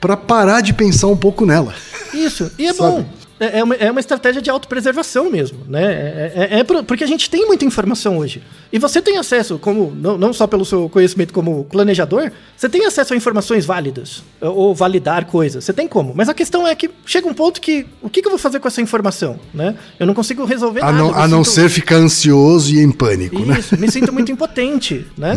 para parar de pensar um pouco nela. Isso, e é [laughs] Sabe? bom. É é uma, é uma estratégia de autopreservação mesmo, né? É, é- é porque a gente tem muita informação hoje. E você tem acesso, como não, não só pelo seu conhecimento como planejador, você tem acesso a informações válidas, ou validar coisas. Você tem como. Mas a questão é que chega um ponto que o que, que eu vou fazer com essa informação, né? Eu não consigo resolver A nada. não, a não sinto- ser ficar ansioso e em pânico, né? isso, me sinto muito [laughs] impotente, né?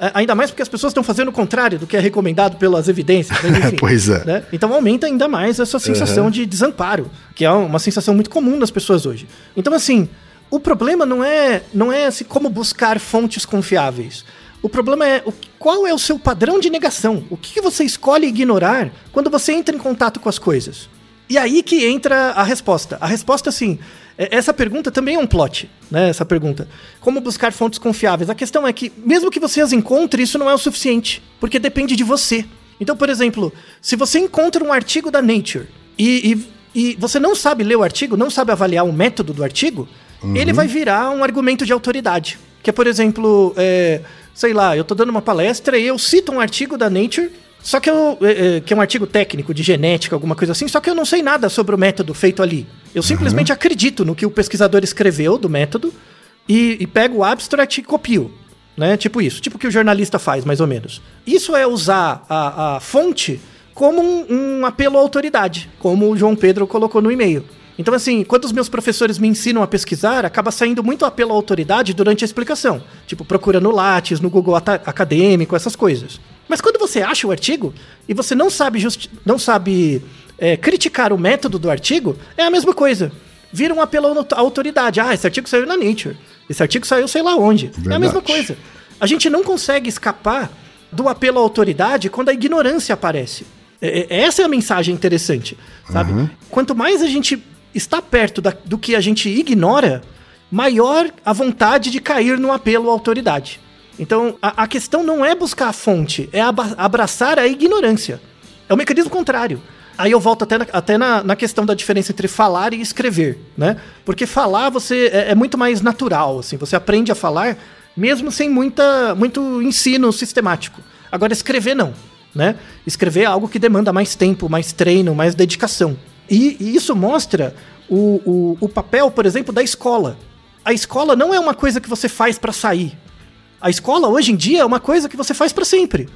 É, Ainda mais porque as pessoas estão fazendo o contrário do que é recomendado pelas evidências. Mas [laughs] enfim, Pois é. né? Então aumenta ainda mais essa sensação de desamparo, que é uma sensação muito comum das pessoas hoje. Então, assim, o problema não é, não é assim, como buscar fontes confiáveis. O problema é o, qual é o seu padrão de negação. O que, você escolhe ignorar quando você entra em contato com as coisas. E aí que entra a resposta. A resposta, assim, essa pergunta também é um plot, né? Essa pergunta. Como buscar fontes confiáveis? A questão é que, mesmo que você as encontre, isso não é o suficiente, porque depende de você. Então, por exemplo, se você encontra um artigo da Nature e, e, e você não sabe ler o artigo, não sabe avaliar o método do artigo, ele vai virar um argumento de autoridade. Que é, por exemplo, é, sei lá, eu tô dando uma palestra e eu cito um artigo da Nature só que eu. é, é, que é um artigo técnico de genética, alguma coisa assim, só que eu não sei nada sobre o método feito ali. Eu simplesmente acredito no que o pesquisador escreveu do método e, e pego o abstract e copio. Né? Tipo isso. Tipo o que o jornalista faz, mais ou menos. Isso é usar a, a fonte como um, um apelo à autoridade, como o João Pedro colocou no e-mail. Então, assim, quando os meus professores me ensinam a pesquisar, acaba saindo muito apelo à autoridade durante a explicação. Tipo, procura no Lattes, no Google Acadêmico, essas coisas. Mas quando você acha o artigo e você não sabe, justi- não sabe é, criticar o método do artigo, é a mesma coisa. Vira um apelo à autoridade. Ah, esse artigo saiu na Nature. Esse artigo saiu sei lá onde. É a mesma Verdade. coisa. A gente não consegue escapar do apelo à autoridade quando a ignorância aparece. É- é- essa é a mensagem interessante, sabe? Quanto mais a gente está perto da- do que a gente ignora, maior a vontade de cair no apelo à autoridade. Então, a, a questão não é buscar a fonte, é abraçar a ignorância. É o mecanismo contrário. Aí eu volto até, na, até na, na questão da diferença entre falar e escrever, né? Porque falar você é, é muito mais natural, assim, você aprende a falar mesmo sem muita, muito ensino sistemático. Agora, escrever não, né? Escrever é algo que demanda mais tempo, mais treino, mais dedicação. E, e isso mostra o, o, o papel, por exemplo, da escola. A escola não é uma coisa que você faz para sair. A escola, hoje em dia, é uma coisa que você faz para sempre.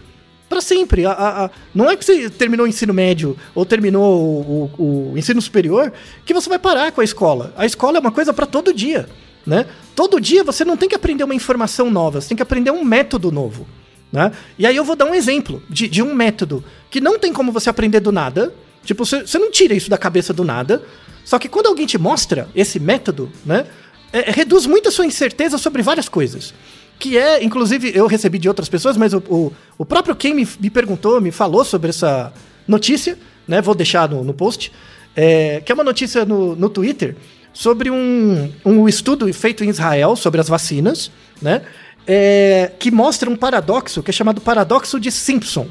Para sempre. A- a- a- não é que você terminou o ensino médio ou terminou o, o- o ensino superior que você vai parar com a escola. A escola é uma coisa para todo dia. Né? Todo dia você não tem que aprender uma informação nova, você tem que aprender um método novo. Né? E aí eu vou dar um exemplo de, de um método que não tem como você aprender do nada. Tipo, você, não tira isso da cabeça do nada. Só que quando alguém te mostra esse método, né? é- reduz muito a sua incerteza sobre várias coisas. Que é, inclusive, eu recebi de outras pessoas, mas o, o, o próprio quem me, me perguntou, me falou sobre essa notícia, né? Vou deixar no, no post. é, que é uma notícia no, no Twitter sobre um, um estudo feito em Israel sobre as vacinas, né? é, que mostra um paradoxo que é chamado paradoxo de Simpson,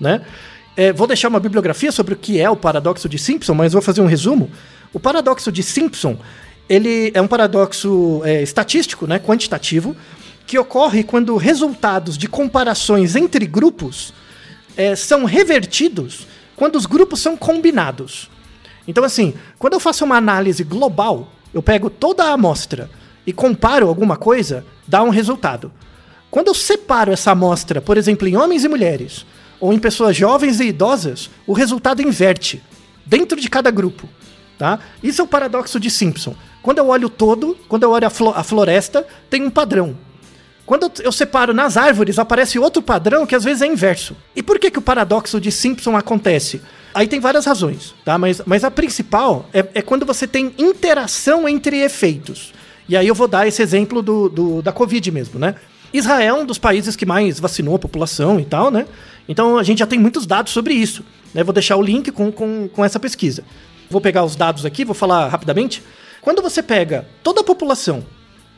né? É, vou deixar uma bibliografia sobre o que é o paradoxo de Simpson, mas vou fazer um resumo. O paradoxo de Simpson ele é um paradoxo é, estatístico, né, quantitativo, que ocorre quando resultados de comparações entre grupos é, são revertidos quando os grupos são combinados. Então, assim, quando eu faço uma análise global, eu pego toda a amostra e comparo alguma coisa, dá um resultado. Quando eu separo essa amostra, por exemplo, em homens e mulheres, ou em pessoas jovens e idosas, o resultado inverte dentro de cada grupo. Tá? Isso é o paradoxo de Simpson. Quando eu olho todo, quando eu olho a, flo- a floresta, tem um padrão. Quando eu- eu separo nas árvores, aparece outro padrão que às vezes é inverso. E por que, que o paradoxo de Simpson acontece? Aí tem várias razões, tá? Mas, mas a principal é, é quando você tem interação entre efeitos. E aí eu vou dar esse exemplo do, do- da Covid mesmo, né? Israel é um dos países que mais vacinou a população e tal, né? Então a gente já tem muitos dados sobre isso. Né? Vou deixar o link com, com, com essa pesquisa. Vou pegar os dados aqui, vou falar rapidamente. Quando você pega toda a população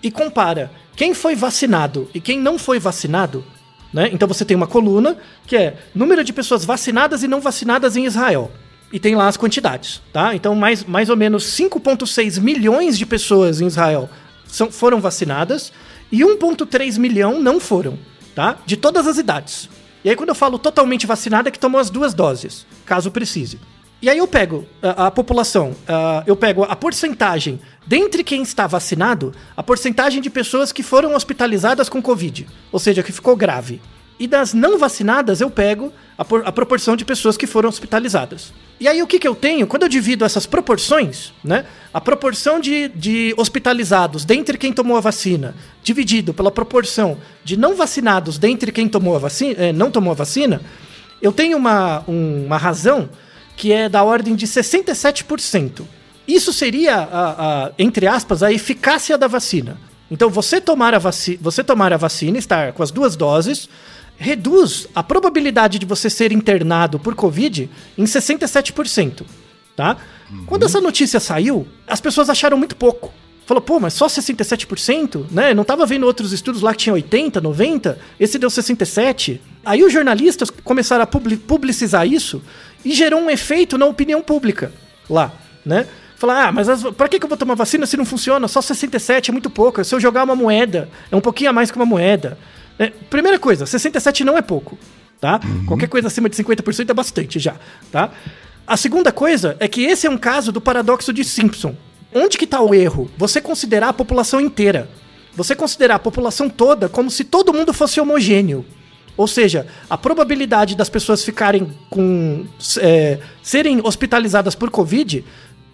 e compara quem foi vacinado e quem não foi vacinado, né? Então você tem uma coluna que é número de pessoas vacinadas e não vacinadas em Israel. E tem lá as quantidades, tá? Então mais, mais ou menos 5,6 milhões de pessoas em Israel são, foram vacinadas e 1,3 milhão não foram, tá? De todas as idades. E aí quando eu falo totalmente vacinada é que tomou as duas doses, caso precise. E aí eu pego a, a população, uh, eu pego a porcentagem dentre quem está vacinado, a porcentagem de pessoas que foram hospitalizadas com Covid, ou seja, que ficou grave. E das não vacinadas eu pego a, por, a proporção de pessoas que foram hospitalizadas. E aí o que, que eu tenho? Quando eu divido essas proporções, né? A proporção de, de hospitalizados dentre quem tomou a vacina, dividido pela proporção de não vacinados dentre quem tomou a vacina, eh, não tomou a vacina, eu tenho uma, um, uma razão que é da ordem de 67%. Isso seria, a, a, entre aspas, a eficácia da vacina. Então, você tomar, a vaci você tomar a vacina, estar com as duas doses, reduz a probabilidade de você ser internado por Covid em 67%. Tá? Uhum. Quando essa notícia saiu, as pessoas acharam muito pouco. Falou, pô, mas só 67%? Né? Não tava vendo outros estudos lá que tinha 80, 90, esse deu 67. Aí os jornalistas começaram a publicizar isso e gerou um efeito na opinião pública lá, né? Falar, ah, mas as, pra que, que eu vou tomar vacina se não funciona? Só 67 é muito pouco. Se eu jogar uma moeda, é um pouquinho a mais que uma moeda. É, primeira coisa, 67 não é pouco, tá? Uhum. Qualquer coisa acima de 50% é bastante já, tá? A segunda coisa é que esse é um caso do paradoxo de Simpson. Onde que tá o erro? Você considerar a população inteira. Você considerar a população toda como se todo mundo fosse homogêneo. Ou seja, a probabilidade das pessoas ficarem com. É, serem hospitalizadas por Covid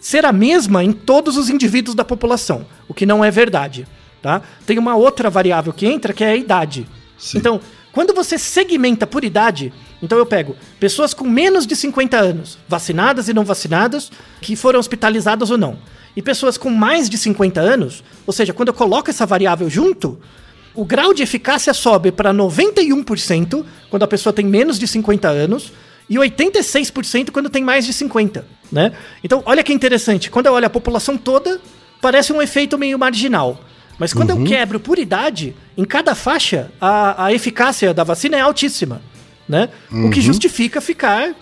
ser a mesma em todos os indivíduos da população, o que não é verdade. Tá? Tem uma outra variável que entra que é a idade. Sim. Então, quando você segmenta por idade, então eu pego pessoas com menos de 50 anos, vacinadas e não vacinadas, que foram hospitalizadas ou não. E pessoas com mais de 50 anos, ou seja, quando eu coloco essa variável junto, o grau de eficácia sobe para 91% quando a pessoa tem menos de 50 anos e 86% quando tem mais de 50, né? Então, olha que interessante, quando eu olho a população toda, parece um efeito meio marginal. Mas quando uhum. eu quebro por idade, em cada faixa, a, a eficácia da vacina é altíssima, né? Uhum. O que uhum. justifica ficar...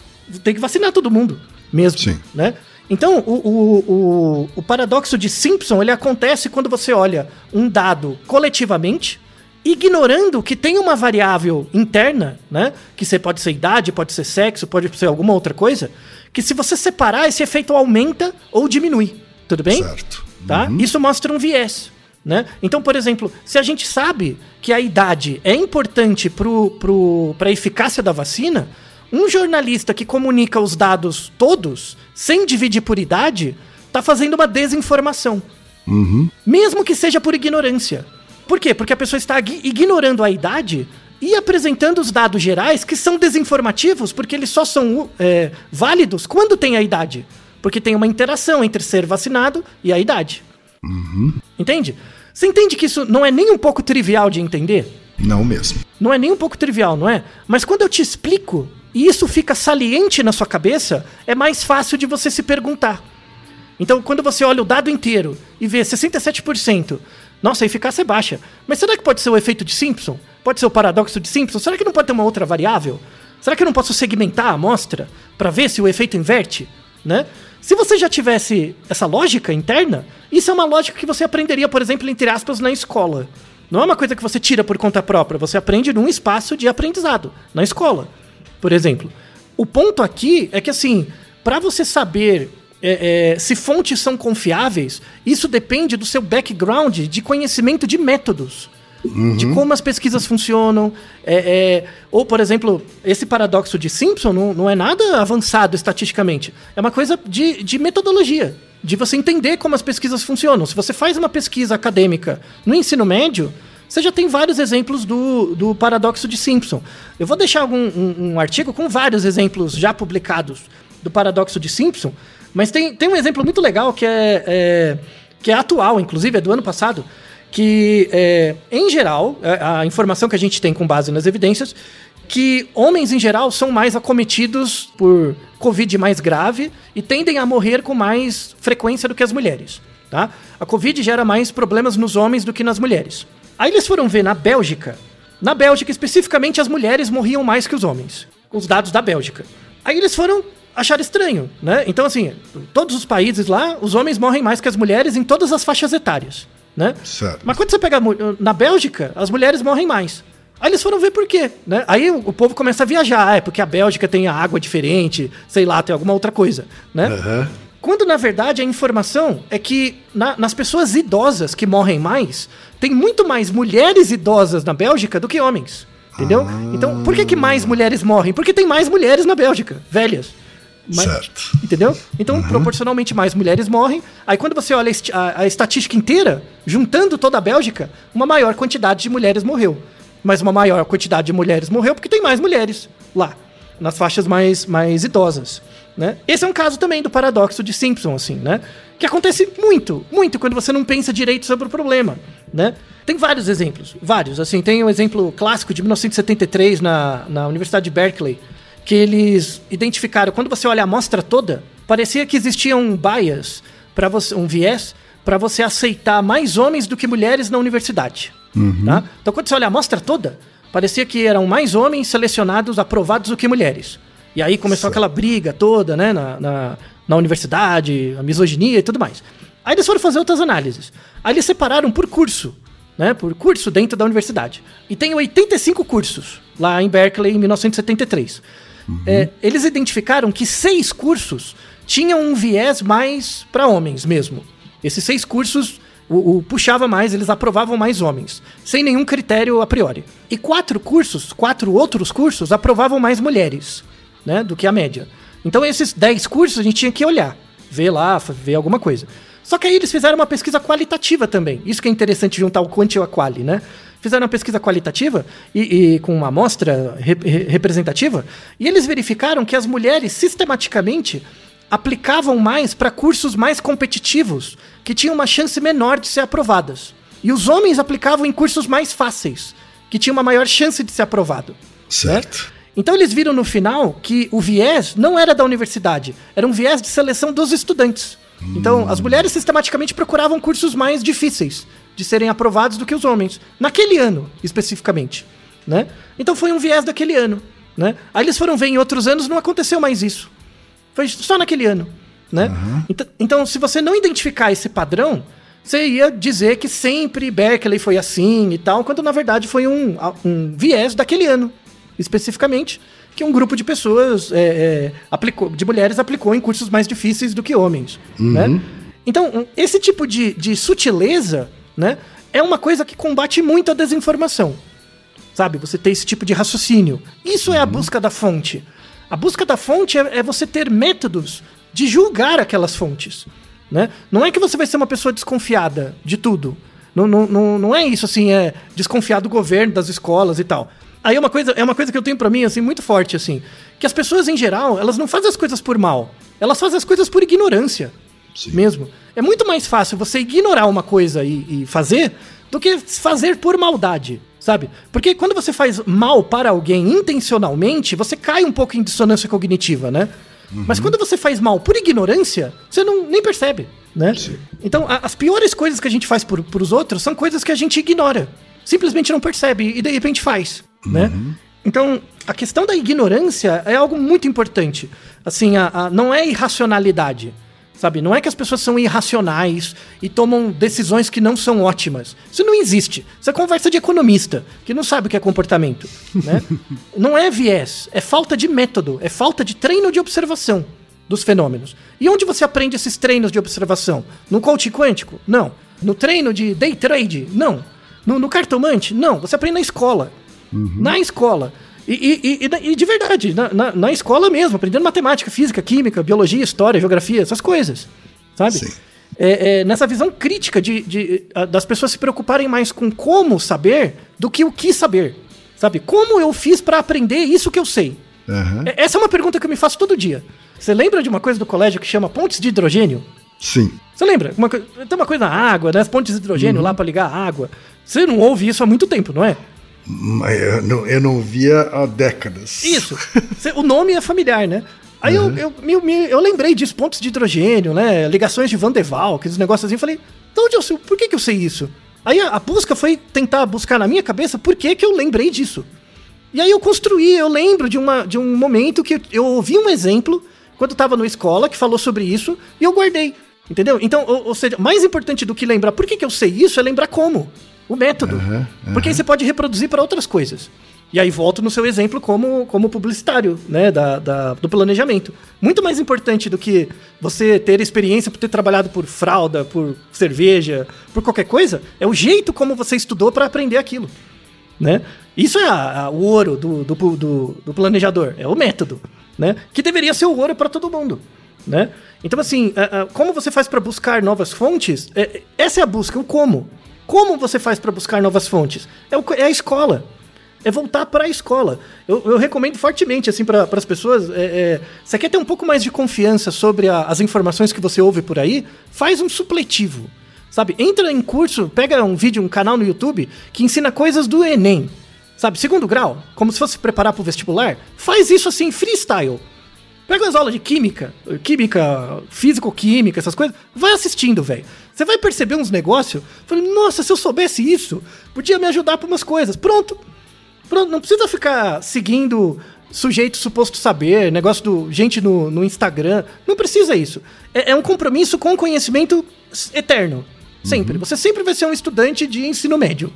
Tem que vacinar todo mundo, mesmo, Sim. né? Então, o, o, o, o, paradoxo de Simpson ele acontece quando você olha um dado coletivamente, ignorando que tem uma variável interna, né? Que você pode ser idade, pode ser sexo, pode ser alguma outra coisa, que se você separar, esse efeito aumenta ou diminui. Tudo bem? Certo. Tá? Uhum. Isso mostra um viés. Né? Então, por exemplo, se a gente sabe que a idade é importante para pro, a eficácia da vacina, um jornalista que comunica os dados todos, sem dividir por idade, está fazendo uma desinformação. Uhum. Mesmo que seja por ignorância. Por quê? Porque a pessoa está ignorando a idade e apresentando os dados gerais que são desinformativos, porque eles só são é, válidos quando tem a idade. Porque tem uma interação entre ser vacinado e a idade. Uhum. Entende? Você entende que isso não é nem um pouco trivial de entender? Não mesmo. Não é nem um pouco trivial, não é? Mas quando eu te explico e isso fica saliente na sua cabeça, é mais fácil de você se perguntar. Então, quando você olha o dado inteiro e vê 67%, nossa, a eficácia é baixa. Mas será que pode ser o efeito de Simpson? Pode ser o paradoxo de Simpson? Será que não pode ter uma outra variável? Será que eu não posso segmentar a amostra para ver se o efeito inverte? Né? Se você já tivesse essa lógica interna, isso é uma lógica que você aprenderia, por exemplo, entre aspas, na escola. Não é uma coisa que você tira por conta própria, você aprende num espaço de aprendizado, na escola, por exemplo. O ponto aqui é que, assim, para você saber é, é, se fontes são confiáveis, isso depende do seu background de conhecimento de métodos. Uhum. De como as pesquisas funcionam. É, é, ou, por exemplo, esse paradoxo de Simpson não, não é nada avançado estatisticamente. É uma coisa de, de metodologia. De você entender como as pesquisas funcionam. Se você faz uma pesquisa acadêmica no ensino médio, você já tem vários exemplos do, do paradoxo de Simpson. Eu vou deixar algum, um, um artigo com vários exemplos já publicados do paradoxo de Simpson, mas tem, tem um exemplo muito legal que é, é que é atual, inclusive, é do ano passado, que, é, em geral, a, é, a informação que a gente tem com base nas evidências, que homens, em geral, são mais acometidos por Covid mais grave e tendem a morrer com mais frequência do que as mulheres. tá? A Covid gera mais problemas nos homens do que nas mulheres. Aí eles foram ver na Bélgica. Na Bélgica, especificamente, as mulheres morriam mais que os homens. Os dados da Bélgica. Aí eles foram achar estranho, né? Então, assim, todos os países lá, os homens morrem mais que as mulheres em todas as faixas etárias, né? Certo. Mas quando você pega na Bélgica, as mulheres morrem mais. Aí eles foram ver por quê, né? Aí o, povo começa a viajar, ah, é porque a Bélgica tem a água diferente, sei lá, tem alguma outra coisa, né? Aham. Quando na verdade a informação é que na- nas pessoas idosas que morrem mais, tem muito mais mulheres idosas na Bélgica do que homens. Entendeu? Então, por que, que mais mulheres morrem? Porque tem mais mulheres na Bélgica, velhas. Mas- Certo. Entendeu? Então, proporcionalmente mais mulheres morrem. Aí, quando você olha a- a estatística inteira, juntando toda a Bélgica, uma maior quantidade de mulheres morreu. Mas uma maior quantidade de mulheres morreu porque tem mais mulheres lá, nas faixas mais, mais idosas. Né? Esse é um caso também do paradoxo de Simpson, assim, né? Que acontece muito, muito quando você não pensa direito sobre o problema, né? Tem vários exemplos, vários. Assim, tem um exemplo clássico de 1973 na, na Universidade de Berkeley, que eles identificaram, quando você olha a amostra toda, parecia que existia um bias, para você, um viés, para você aceitar mais homens do que mulheres na universidade. Tá? Então, quando você olha a amostra toda, parecia que eram mais homens selecionados, aprovados do que mulheres. E aí começou aquela briga toda, né, na, na, na universidade, a misoginia e tudo mais. Aí eles foram fazer outras análises. Aí eles separaram por curso, né, por curso dentro da universidade. E tem 85 cursos lá em Berkeley em 1973. É, eles identificaram que seis cursos tinham um viés mais para homens mesmo. Esses seis cursos o, o puxava mais, eles aprovavam mais homens, sem nenhum critério a priori. E quatro cursos, quatro outros cursos, aprovavam mais mulheres, né, do que a média. Então esses dez cursos a gente tinha que olhar, ver lá, ver alguma coisa. Só que aí eles fizeram uma pesquisa qualitativa também. Isso que é interessante juntar o quanti e o quali, né? Fizeram uma pesquisa qualitativa e, e com uma amostra re- re- representativa, e eles verificaram que as mulheres sistematicamente aplicavam mais para cursos mais competitivos, que tinham uma chance menor de ser aprovadas. E os homens aplicavam em cursos mais fáceis, que tinham uma maior chance de ser aprovado. Certo. Então eles viram no final que o viés não era da universidade, era um viés de seleção dos estudantes. Então as mulheres sistematicamente procuravam cursos mais difíceis de serem aprovados do que os homens, naquele ano especificamente, né? Então foi um viés daquele ano, né? Aí eles foram ver em outros anos não aconteceu mais isso. Foi só naquele ano, né? Então, então, se você não identificar esse padrão, você ia dizer que sempre Berkeley foi assim e tal, quando na verdade foi um, um viés daquele ano, especificamente, que um grupo de pessoas, é, é, aplicou, de mulheres, aplicou em cursos mais difíceis do que homens, né? Então, um- esse tipo de, de sutileza, né, é uma coisa que combate muito a desinformação sabe? Você ter esse tipo de raciocínio. Isso é a busca da fonte. A busca da fonte é, é você ter métodos de julgar aquelas fontes, né? Não é que você vai ser uma pessoa desconfiada de tudo. Não, não, não, não é isso, assim, é desconfiar do governo, das escolas e tal. Aí é uma coisa, é uma coisa que eu tenho pra mim, assim, muito forte, assim, que as pessoas, em geral, elas não fazem as coisas por mal. Elas fazem as coisas por ignorância mesmo. É muito mais fácil você ignorar uma coisa e, e fazer do que fazer por maldade, sabe? Porque quando você faz mal para alguém intencionalmente, você cai um pouco em dissonância cognitiva, né? Mas quando você faz mal por ignorância, você não nem percebe, né? Então, a- as piores coisas que a gente faz por, por os outros são coisas que a gente ignora. Simplesmente não percebe e de repente faz, né? Então, a questão da ignorância é algo muito importante. Assim, a, a- não é irracionalidade. Sabe? Não é que as pessoas são irracionais e tomam decisões que não são ótimas. Isso não existe. Isso é conversa de economista, que não sabe o que é comportamento. Né? [laughs] não é viés, é falta de método, é falta de treino de observação dos fenômenos. E onde você aprende esses treinos de observação? No coaching quântico? Não. No treino de day trade? Não. No, no cartomante? Não. Você aprende na escola. Na escola. E, e- e- e de verdade, na, na- na escola mesmo, aprendendo matemática, física, química, biologia, história, geografia, essas coisas. Sabe? Sim. É, é, nessa visão crítica de, de, das pessoas se preocuparem mais com como saber do que o que saber. Sabe? Como eu fiz para aprender isso que eu sei? É- Essa é uma pergunta que eu me faço todo dia. Você lembra de uma coisa do colégio que chama pontes de hidrogênio? Sim. Você lembra? Uma tem uma coisa na água, né? As pontes de hidrogênio lá para ligar a água. Você não ouve isso há muito tempo, não é? Mas Eu não, eu não via há décadas. Isso. [laughs] O nome é familiar, né? Aí uhum. eu, eu, me, eu lembrei disso, pontos de hidrogênio, né? Ligações de Van de Waal, aqueles negócios assim. Eu falei, então, onde eu sei, por que, que eu sei isso? Aí a, a, busca foi tentar buscar na minha cabeça por que, que eu lembrei disso. E aí eu construí, eu lembro de, uma, de um momento que eu, eu ouvi um exemplo quando eu tava na escola que falou sobre isso e eu guardei. Entendeu? Então, ou, ou, seja, mais importante do que lembrar por que, que eu sei isso é lembrar como. O método. Uhum, uhum. Porque aí você pode reproduzir para outras coisas. E aí volto no seu exemplo como, como publicitário, né, da, da, do planejamento. Muito mais importante do que você ter experiência por ter trabalhado por fralda, por cerveja, por qualquer coisa, é o jeito como você estudou para aprender aquilo, né? Isso é a, a, o ouro do, do, do, do, planejador, é o método, né? Que deveria ser o ouro para todo mundo, né? Então, assim, a, como você faz para buscar novas fontes? É, essa é a busca, o como. Como você faz para buscar novas fontes? É, o, é a escola é voltar para a escola. Eu, eu, recomendo fortemente assim para as pessoas. É, é, você quer ter um pouco mais de confiança sobre a, as informações que você ouve por aí? Faz um supletivo, sabe? Entra em curso, pega um vídeo, um canal no YouTube que ensina coisas do Enem, sabe? Segundo grau, como se fosse preparar para o vestibular. Faz isso assim freestyle. Pega as aulas de química, química, físico-química, essas coisas, vai assistindo, velho. Você vai perceber uns negócios. Falei, nossa, se eu soubesse isso, podia me ajudar para umas coisas. Pronto, Pronto, não precisa ficar seguindo sujeito suposto saber, negócio do gente no, no Instagram. Não precisa isso. É, é um compromisso com o conhecimento eterno. Sempre. Uhum. Você sempre vai ser um estudante de ensino médio.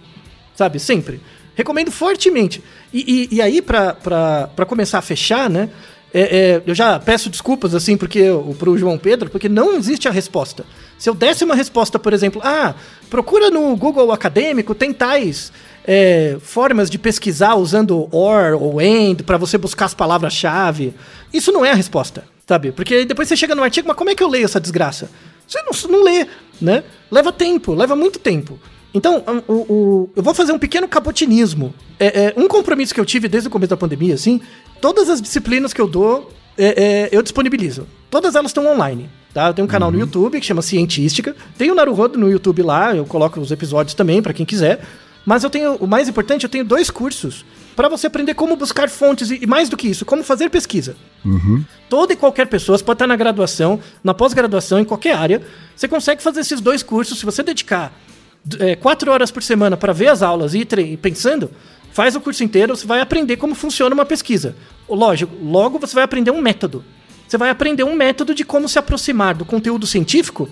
Sabe? Sempre. Recomendo fortemente. E, e, e aí, para começar a fechar, né? É, é, eu já peço desculpas, assim, porque pro João Pedro, porque não existe a resposta. Se eu desse uma resposta, por exemplo, ah, procura no Google Acadêmico, tem tais é, formas de pesquisar usando OR ou AND para você buscar as palavras-chave. Isso não é a resposta, sabe? Porque depois você chega no artigo, mas como é que eu leio essa desgraça? Você não, não lê, né? Leva tempo, leva muito tempo. Então, o, o, eu vou fazer um pequeno capotinismo. É, é, um compromisso que eu tive desde o começo da pandemia, assim, todas as disciplinas que eu dou, é, é eu disponibilizo. Todas elas estão online. Tá? Eu tenho um canal uhum. no YouTube que chama Cientística. Tem o Naruhodo no YouTube lá, eu coloco os episódios também para quem quiser. Mas eu tenho, o mais importante, eu tenho dois cursos para você aprender como buscar fontes e, mais do que isso, como fazer pesquisa. Uhum. Toda e qualquer pessoa, pode estar na graduação, na pós-graduação, em qualquer área, você consegue fazer esses dois cursos se você dedicar é, quatro horas por semana para ver as aulas e ir pensando. Faz o curso inteiro, você vai aprender como funciona uma pesquisa. Lógico, logo você vai aprender um método. Você vai aprender um método de como se aproximar do conteúdo científico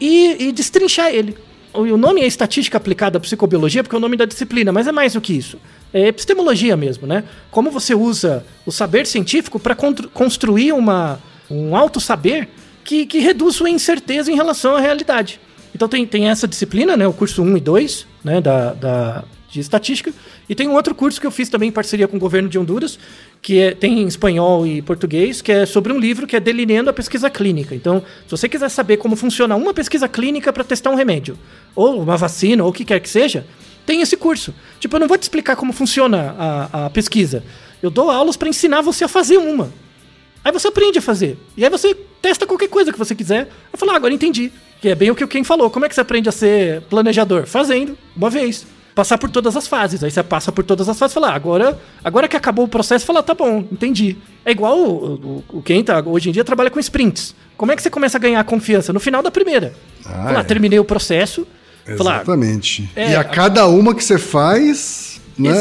e, e destrinchar ele o nome é estatística aplicada à psicobiologia porque é o nome da disciplina, mas é mais do que isso. É epistemologia mesmo, né? Como você usa o saber científico para construir uma, um alto saber que, que reduz sua incerteza em relação à realidade. Então tem, tem essa disciplina, né? O curso 1 e 2, né? Da, da, de estatística. E tem um outro curso que eu fiz também em parceria com o governo de Honduras, que é, tem em espanhol e português, que é sobre um livro que é Delineando a Pesquisa Clínica. Então, se você quiser saber como funciona uma pesquisa clínica para testar um remédio, ou uma vacina, ou o que quer que seja, tem esse curso. Tipo, eu não vou te explicar como funciona a, a pesquisa. Eu dou aulas para ensinar você a fazer uma. Aí você aprende a fazer. E aí você testa qualquer coisa que você quiser. Eu falo, ah, agora entendi. Que é bem o que o Ken falou. Como é que você aprende a ser planejador? Fazendo, uma vez passar por todas as fases. Aí você passa por todas as fases e fala, ah, agora, agora que acabou o processo, fala, tá bom, entendi. É igual o, o, o quem tá, hoje em dia trabalha com sprints. Como é que você começa a ganhar confiança? No final da primeira. Ah, fala, é. terminei o processo. Exatamente. Fala, é, e a cada uma que você faz, né,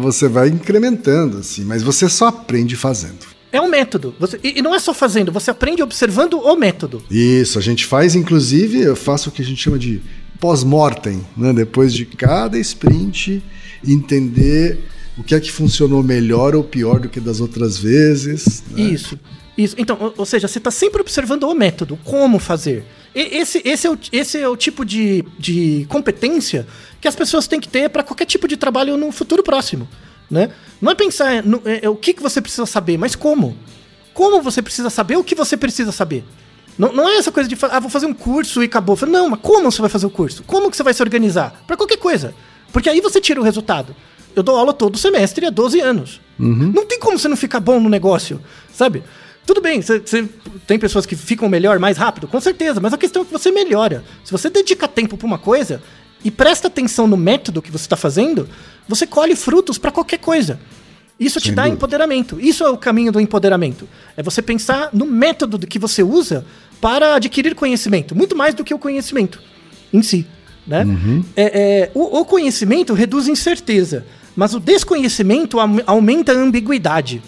você vai incrementando, assim, mas você só aprende fazendo. É um método. Você, e, não é só fazendo, você aprende observando o método. Isso, a gente faz, inclusive, eu faço o que a gente chama de pós-mortem, né? depois de cada sprint, entender o que é que funcionou melhor ou pior do que das outras vezes. Né? Isso, isso. Então, ou, ou seja, você está sempre observando o método, como fazer. E, esse, esse, é o, esse é o tipo de, de competência que as pessoas têm que ter para qualquer tipo de trabalho no futuro próximo. Né? Não é pensar no, é, é, o que, que você precisa saber, mas como. Como você precisa saber o que você precisa saber. Não, não é essa coisa de, ah, vou fazer um curso e acabou. Não, mas como você vai fazer o curso? Como que você vai se organizar? Para qualquer coisa. Porque aí você tira o resultado. Eu dou aula todo semestre há 12 anos. Uhum. Não tem como você não ficar bom no negócio, sabe? Tudo bem, você, você, tem pessoas que ficam melhor mais rápido, com certeza, mas a questão é que você melhora. Se você dedica tempo para uma coisa e presta atenção no método que você está fazendo, você colhe frutos para qualquer coisa. Isso te Sem dá dúvida. empoderamento. Isso é o caminho do empoderamento. É você pensar no método do que você usa para adquirir conhecimento, muito mais do que o conhecimento em si. Né? É, é, o, o conhecimento reduz incerteza, mas o desconhecimento aumenta a ambiguidade.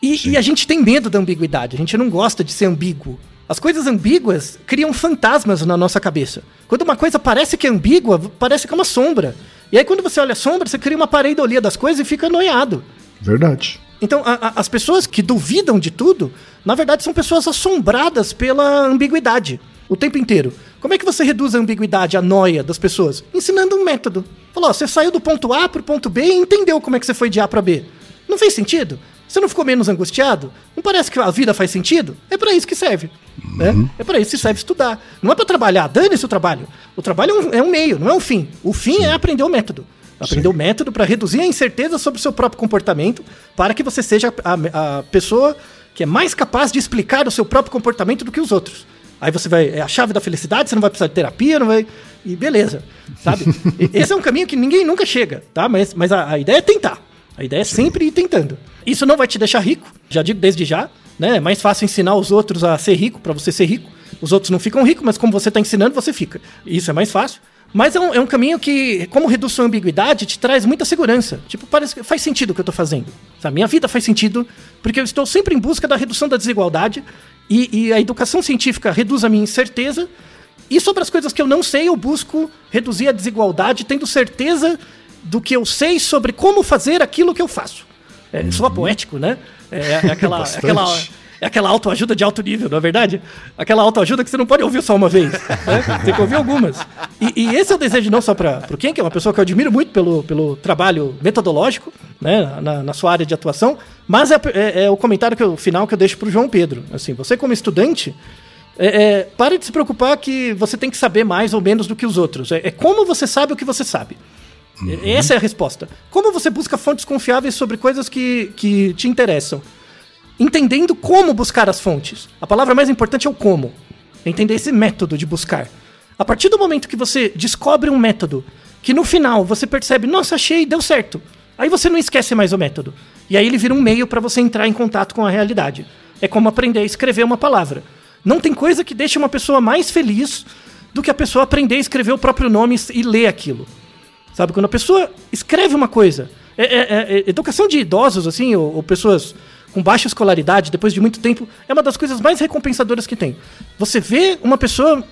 E, e a gente tem medo da ambiguidade, a gente não gosta de ser ambíguo. As coisas ambíguas criam fantasmas na nossa cabeça. Quando uma coisa parece que é ambígua, parece que é uma sombra. E aí, quando você olha a sombra, você cria uma pareidolia das coisas e fica noiado. Verdade. Então, a- a- as pessoas que duvidam de tudo, na verdade, são pessoas assombradas pela ambiguidade o tempo inteiro. Como é que você reduz a ambiguidade, a noia das pessoas? Ensinando um método. Falou, ó, você saiu do ponto A pro ponto B e entendeu como é que você foi de A para B. Não fez sentido? Você não ficou menos angustiado? Não parece que a vida faz sentido? É para isso que serve. Né? É para isso que serve estudar. Não é para trabalhar, dane-se o trabalho. O trabalho é um, é um meio, não é um fim. O fim é aprender o método. Aprender o método para reduzir a incerteza sobre o seu próprio comportamento, para que você seja a, a pessoa que é mais capaz de explicar o seu próprio comportamento do que os outros. Aí você vai. É a chave da felicidade, você não vai precisar de terapia, não vai. E beleza. Sabe? [laughs] Esse é um caminho que ninguém nunca chega, tá? Mas, mas a, a ideia é tentar. A ideia é sempre ir tentando. Isso não vai te deixar rico, já digo desde já. Né? É mais fácil ensinar os outros a ser rico, para você ser rico. Os outros não ficam ricos, mas como você está ensinando, você fica. Isso é mais fácil. Mas é um, é um caminho que, como reduz sua ambiguidade, te traz muita segurança. Tipo, parece que faz sentido o que eu estou fazendo. Sabe? Minha vida faz sentido, porque eu estou sempre em busca da redução da desigualdade. E, e a educação científica reduz a minha incerteza. E sobre as coisas que eu não sei, eu busco reduzir a desigualdade, tendo certeza do que eu sei sobre como fazer aquilo que eu faço. É, Soa poético, né? É, é [laughs] aquela, é aquela, é aquela autoajuda de alto nível, não é verdade? Aquela autoajuda que você não pode ouvir só uma vez. né? [laughs] Tem que ouvir algumas. E, e esse é o desejo não só para o Ken, que é uma pessoa que eu admiro muito pelo, pelo trabalho metodológico, né, na, na sua área de atuação, mas é, é- é o comentário que eu- final que eu deixo para o João Pedro. Assim, você como estudante, é, é, pare de se preocupar que você tem que saber mais ou menos do que os outros. É, é como você sabe o que você sabe. E- Essa é a resposta. Como você busca fontes confiáveis sobre coisas que, que te interessam? Entendendo como buscar as fontes. A palavra mais importante é o como. Entender esse método de buscar. A partir do momento que você descobre um método, que no final você percebe, nossa, achei, deu certo. Aí você não esquece mais o método. E aí ele vira um meio para você entrar em contato com a realidade. É como aprender a escrever uma palavra. Não tem coisa que deixe uma pessoa mais feliz do que a pessoa aprender a escrever o próprio nome e ler aquilo. Sabe, quando a pessoa escreve uma coisa. É, é- é- é- educação de idosos, assim, ou, ou pessoas com baixa escolaridade, depois de muito tempo, é uma das coisas mais recompensadoras que tem. Você vê uma pessoa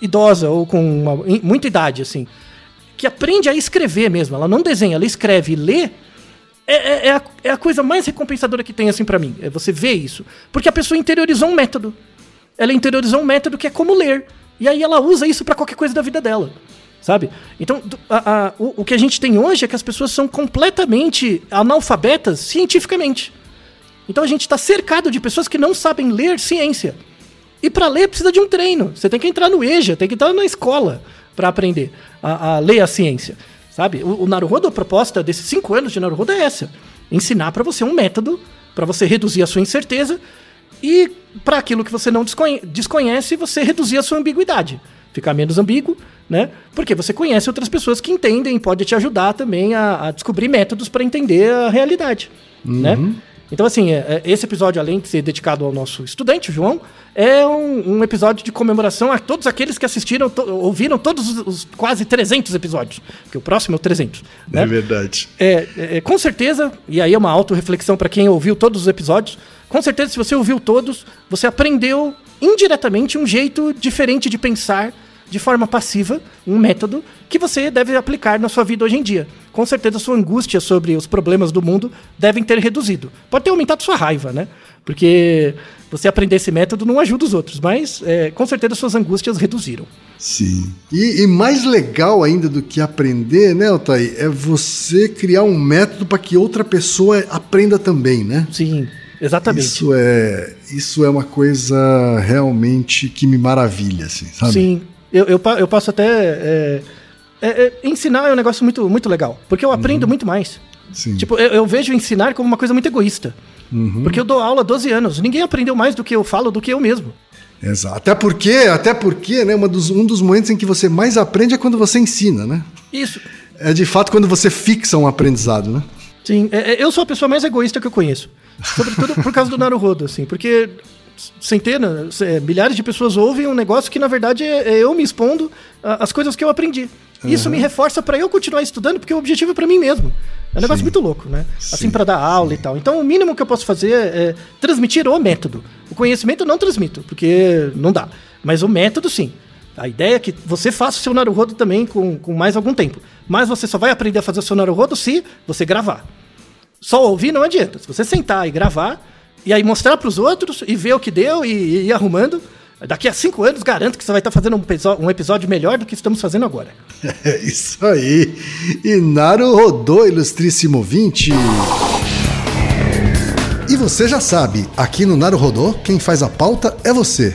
idosa ou com uma- muita idade, assim, que aprende a escrever mesmo. Ela não desenha, ela escreve e lê. É, é- é a, é a coisa mais recompensadora que tem, assim, pra mim. É você ver isso. Porque a pessoa interiorizou um método. Ela interiorizou um método que é como ler. E aí ela usa isso pra qualquer coisa da vida dela. Sabe? Então, a- a- o, o que a gente tem hoje é que as pessoas são completamente analfabetas cientificamente. Então a gente está cercado de pessoas que não sabem ler ciência. E para ler precisa de um treino. Você tem que entrar no EJA, tem que estar na escola para aprender a, a ler a ciência. Sabe? O, o Naruhodo, a proposta desses cinco anos de Naruhodo é essa: ensinar para você um método para você reduzir a sua incerteza e para aquilo que você não desconhe- desconhece, você reduzir a sua ambiguidade. Ficar menos ambíguo, né? Porque você conhece outras pessoas que entendem e pode te ajudar também a, a descobrir métodos para entender a realidade, né? Então, assim, é- é- esse episódio, além de ser dedicado ao nosso estudante, o João, é um, um episódio de comemoração a todos aqueles que assistiram, to- ouviram todos os, quase 300 episódios, porque o próximo é o 300, né? É verdade. É, é, com certeza, e aí é uma autorreflexão para quem ouviu todos os episódios, com certeza, se você ouviu todos, você aprendeu indiretamente um jeito diferente de pensar de forma passiva, um método que você deve aplicar na sua vida hoje em dia. Com certeza, sua angústia sobre os problemas do mundo devem ter reduzido. Pode ter aumentado sua raiva, né? Porque você aprender esse método não ajuda os outros, mas é, com certeza suas angústias reduziram. Sim. E, e mais legal ainda do que aprender, né, Altair, é você criar um método para que outra pessoa aprenda também, né? Sim, exatamente. Isso é, isso é uma coisa realmente que me maravilha, assim, sabe? Sim, eu, eu, eu passo até. é, é, é, ensinar é um negócio muito, muito legal, porque eu aprendo muito mais. Sim. Tipo, eu, eu vejo ensinar como uma coisa muito egoísta. Uhum. Porque eu dou aula há 12 anos. Ninguém aprendeu mais do que eu falo do que eu mesmo. Exato. Até porque, até porque, né, dos, um dos momentos em que você mais aprende é quando você ensina, né? Isso. É de fato quando você fixa um aprendizado, né? Sim, é, é, eu sou a pessoa mais egoísta que eu conheço. Sobretudo por causa do Naruhodo, assim, porque centenas, é, milhares de pessoas ouvem um negócio que, na verdade, é, é eu me expondo às coisas que eu aprendi. Isso me reforça para eu continuar estudando, porque o objetivo é para mim mesmo. É um negócio Sim. muito louco, né? Sim. Assim, para dar aula e tal. Então, o mínimo que eu posso fazer é transmitir o método. O conhecimento eu não transmito, porque não dá. Mas o método, sim. A ideia é que você faça o seu Naruhodo também com, com mais algum tempo. Mas você só vai aprender a fazer o seu Naruhodo se você gravar. Só ouvir não adianta. Se você sentar e gravar, e aí mostrar para os outros e ver o que deu e, e ir arrumando, daqui a cinco anos garanto que você vai estar fazendo um, episódio melhor do que estamos fazendo agora. É [laughs] isso aí. E Naruhodo, ilustríssimo 20. E você já sabe, aqui no Naruhodo, quem faz a pauta é você.